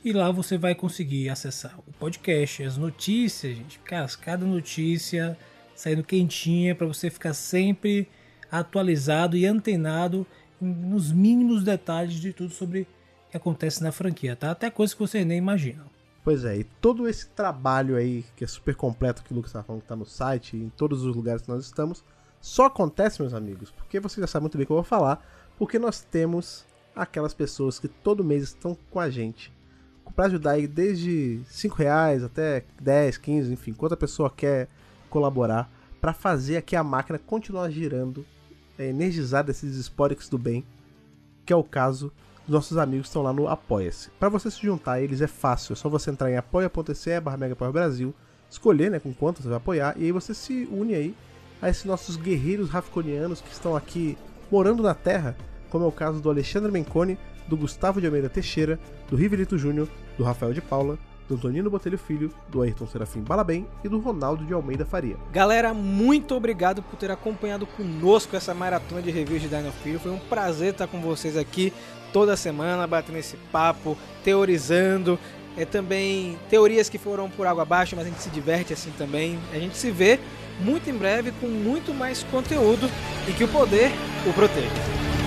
e lá você vai conseguir acessar o podcast, as notícias, gente. Cada notícia saindo quentinha para você ficar sempre atualizado e antenado nos mínimos detalhes de tudo sobre o que acontece na franquia, tá? Até coisas que vocês nem imaginam. Pois é, e todo esse trabalho aí, que é super completo, que o Lucas estava falando que está no site, em todos os lugares que nós estamos, só acontece, meus amigos, porque você já sabe muito bem o que eu vou falar, porque nós temos aquelas pessoas que todo mês estão com a gente para ajudar aí desde 5 reais até 10, 15, enfim, quanta pessoa quer colaborar para fazer aqui a máquina continuar girando é, energizar desses esporix do bem, que é o caso dos nossos amigos que estão lá no Apoia-se. Para você se juntar a eles é fácil, é só você entrar em apoia.se barra escolher né, com quanto você vai apoiar, e aí você se une aí a esses nossos guerreiros rafconianos que estão aqui morando na Terra, como é o caso do Alexandre Menconi, do Gustavo de Almeida Teixeira, do Riverito Júnior, do Rafael de Paula, do Antonino Botelho Filho, do Ayrton Serafim Balabem e do Ronaldo de Almeida Faria. Galera, muito obrigado por ter acompanhado conosco essa maratona de reviews de Dino Fury. Foi um prazer estar com vocês aqui toda semana, batendo esse papo, teorizando. É também teorias que foram por água abaixo, mas a gente se diverte assim também. A gente se vê muito em breve com muito mais conteúdo e que o poder o proteja.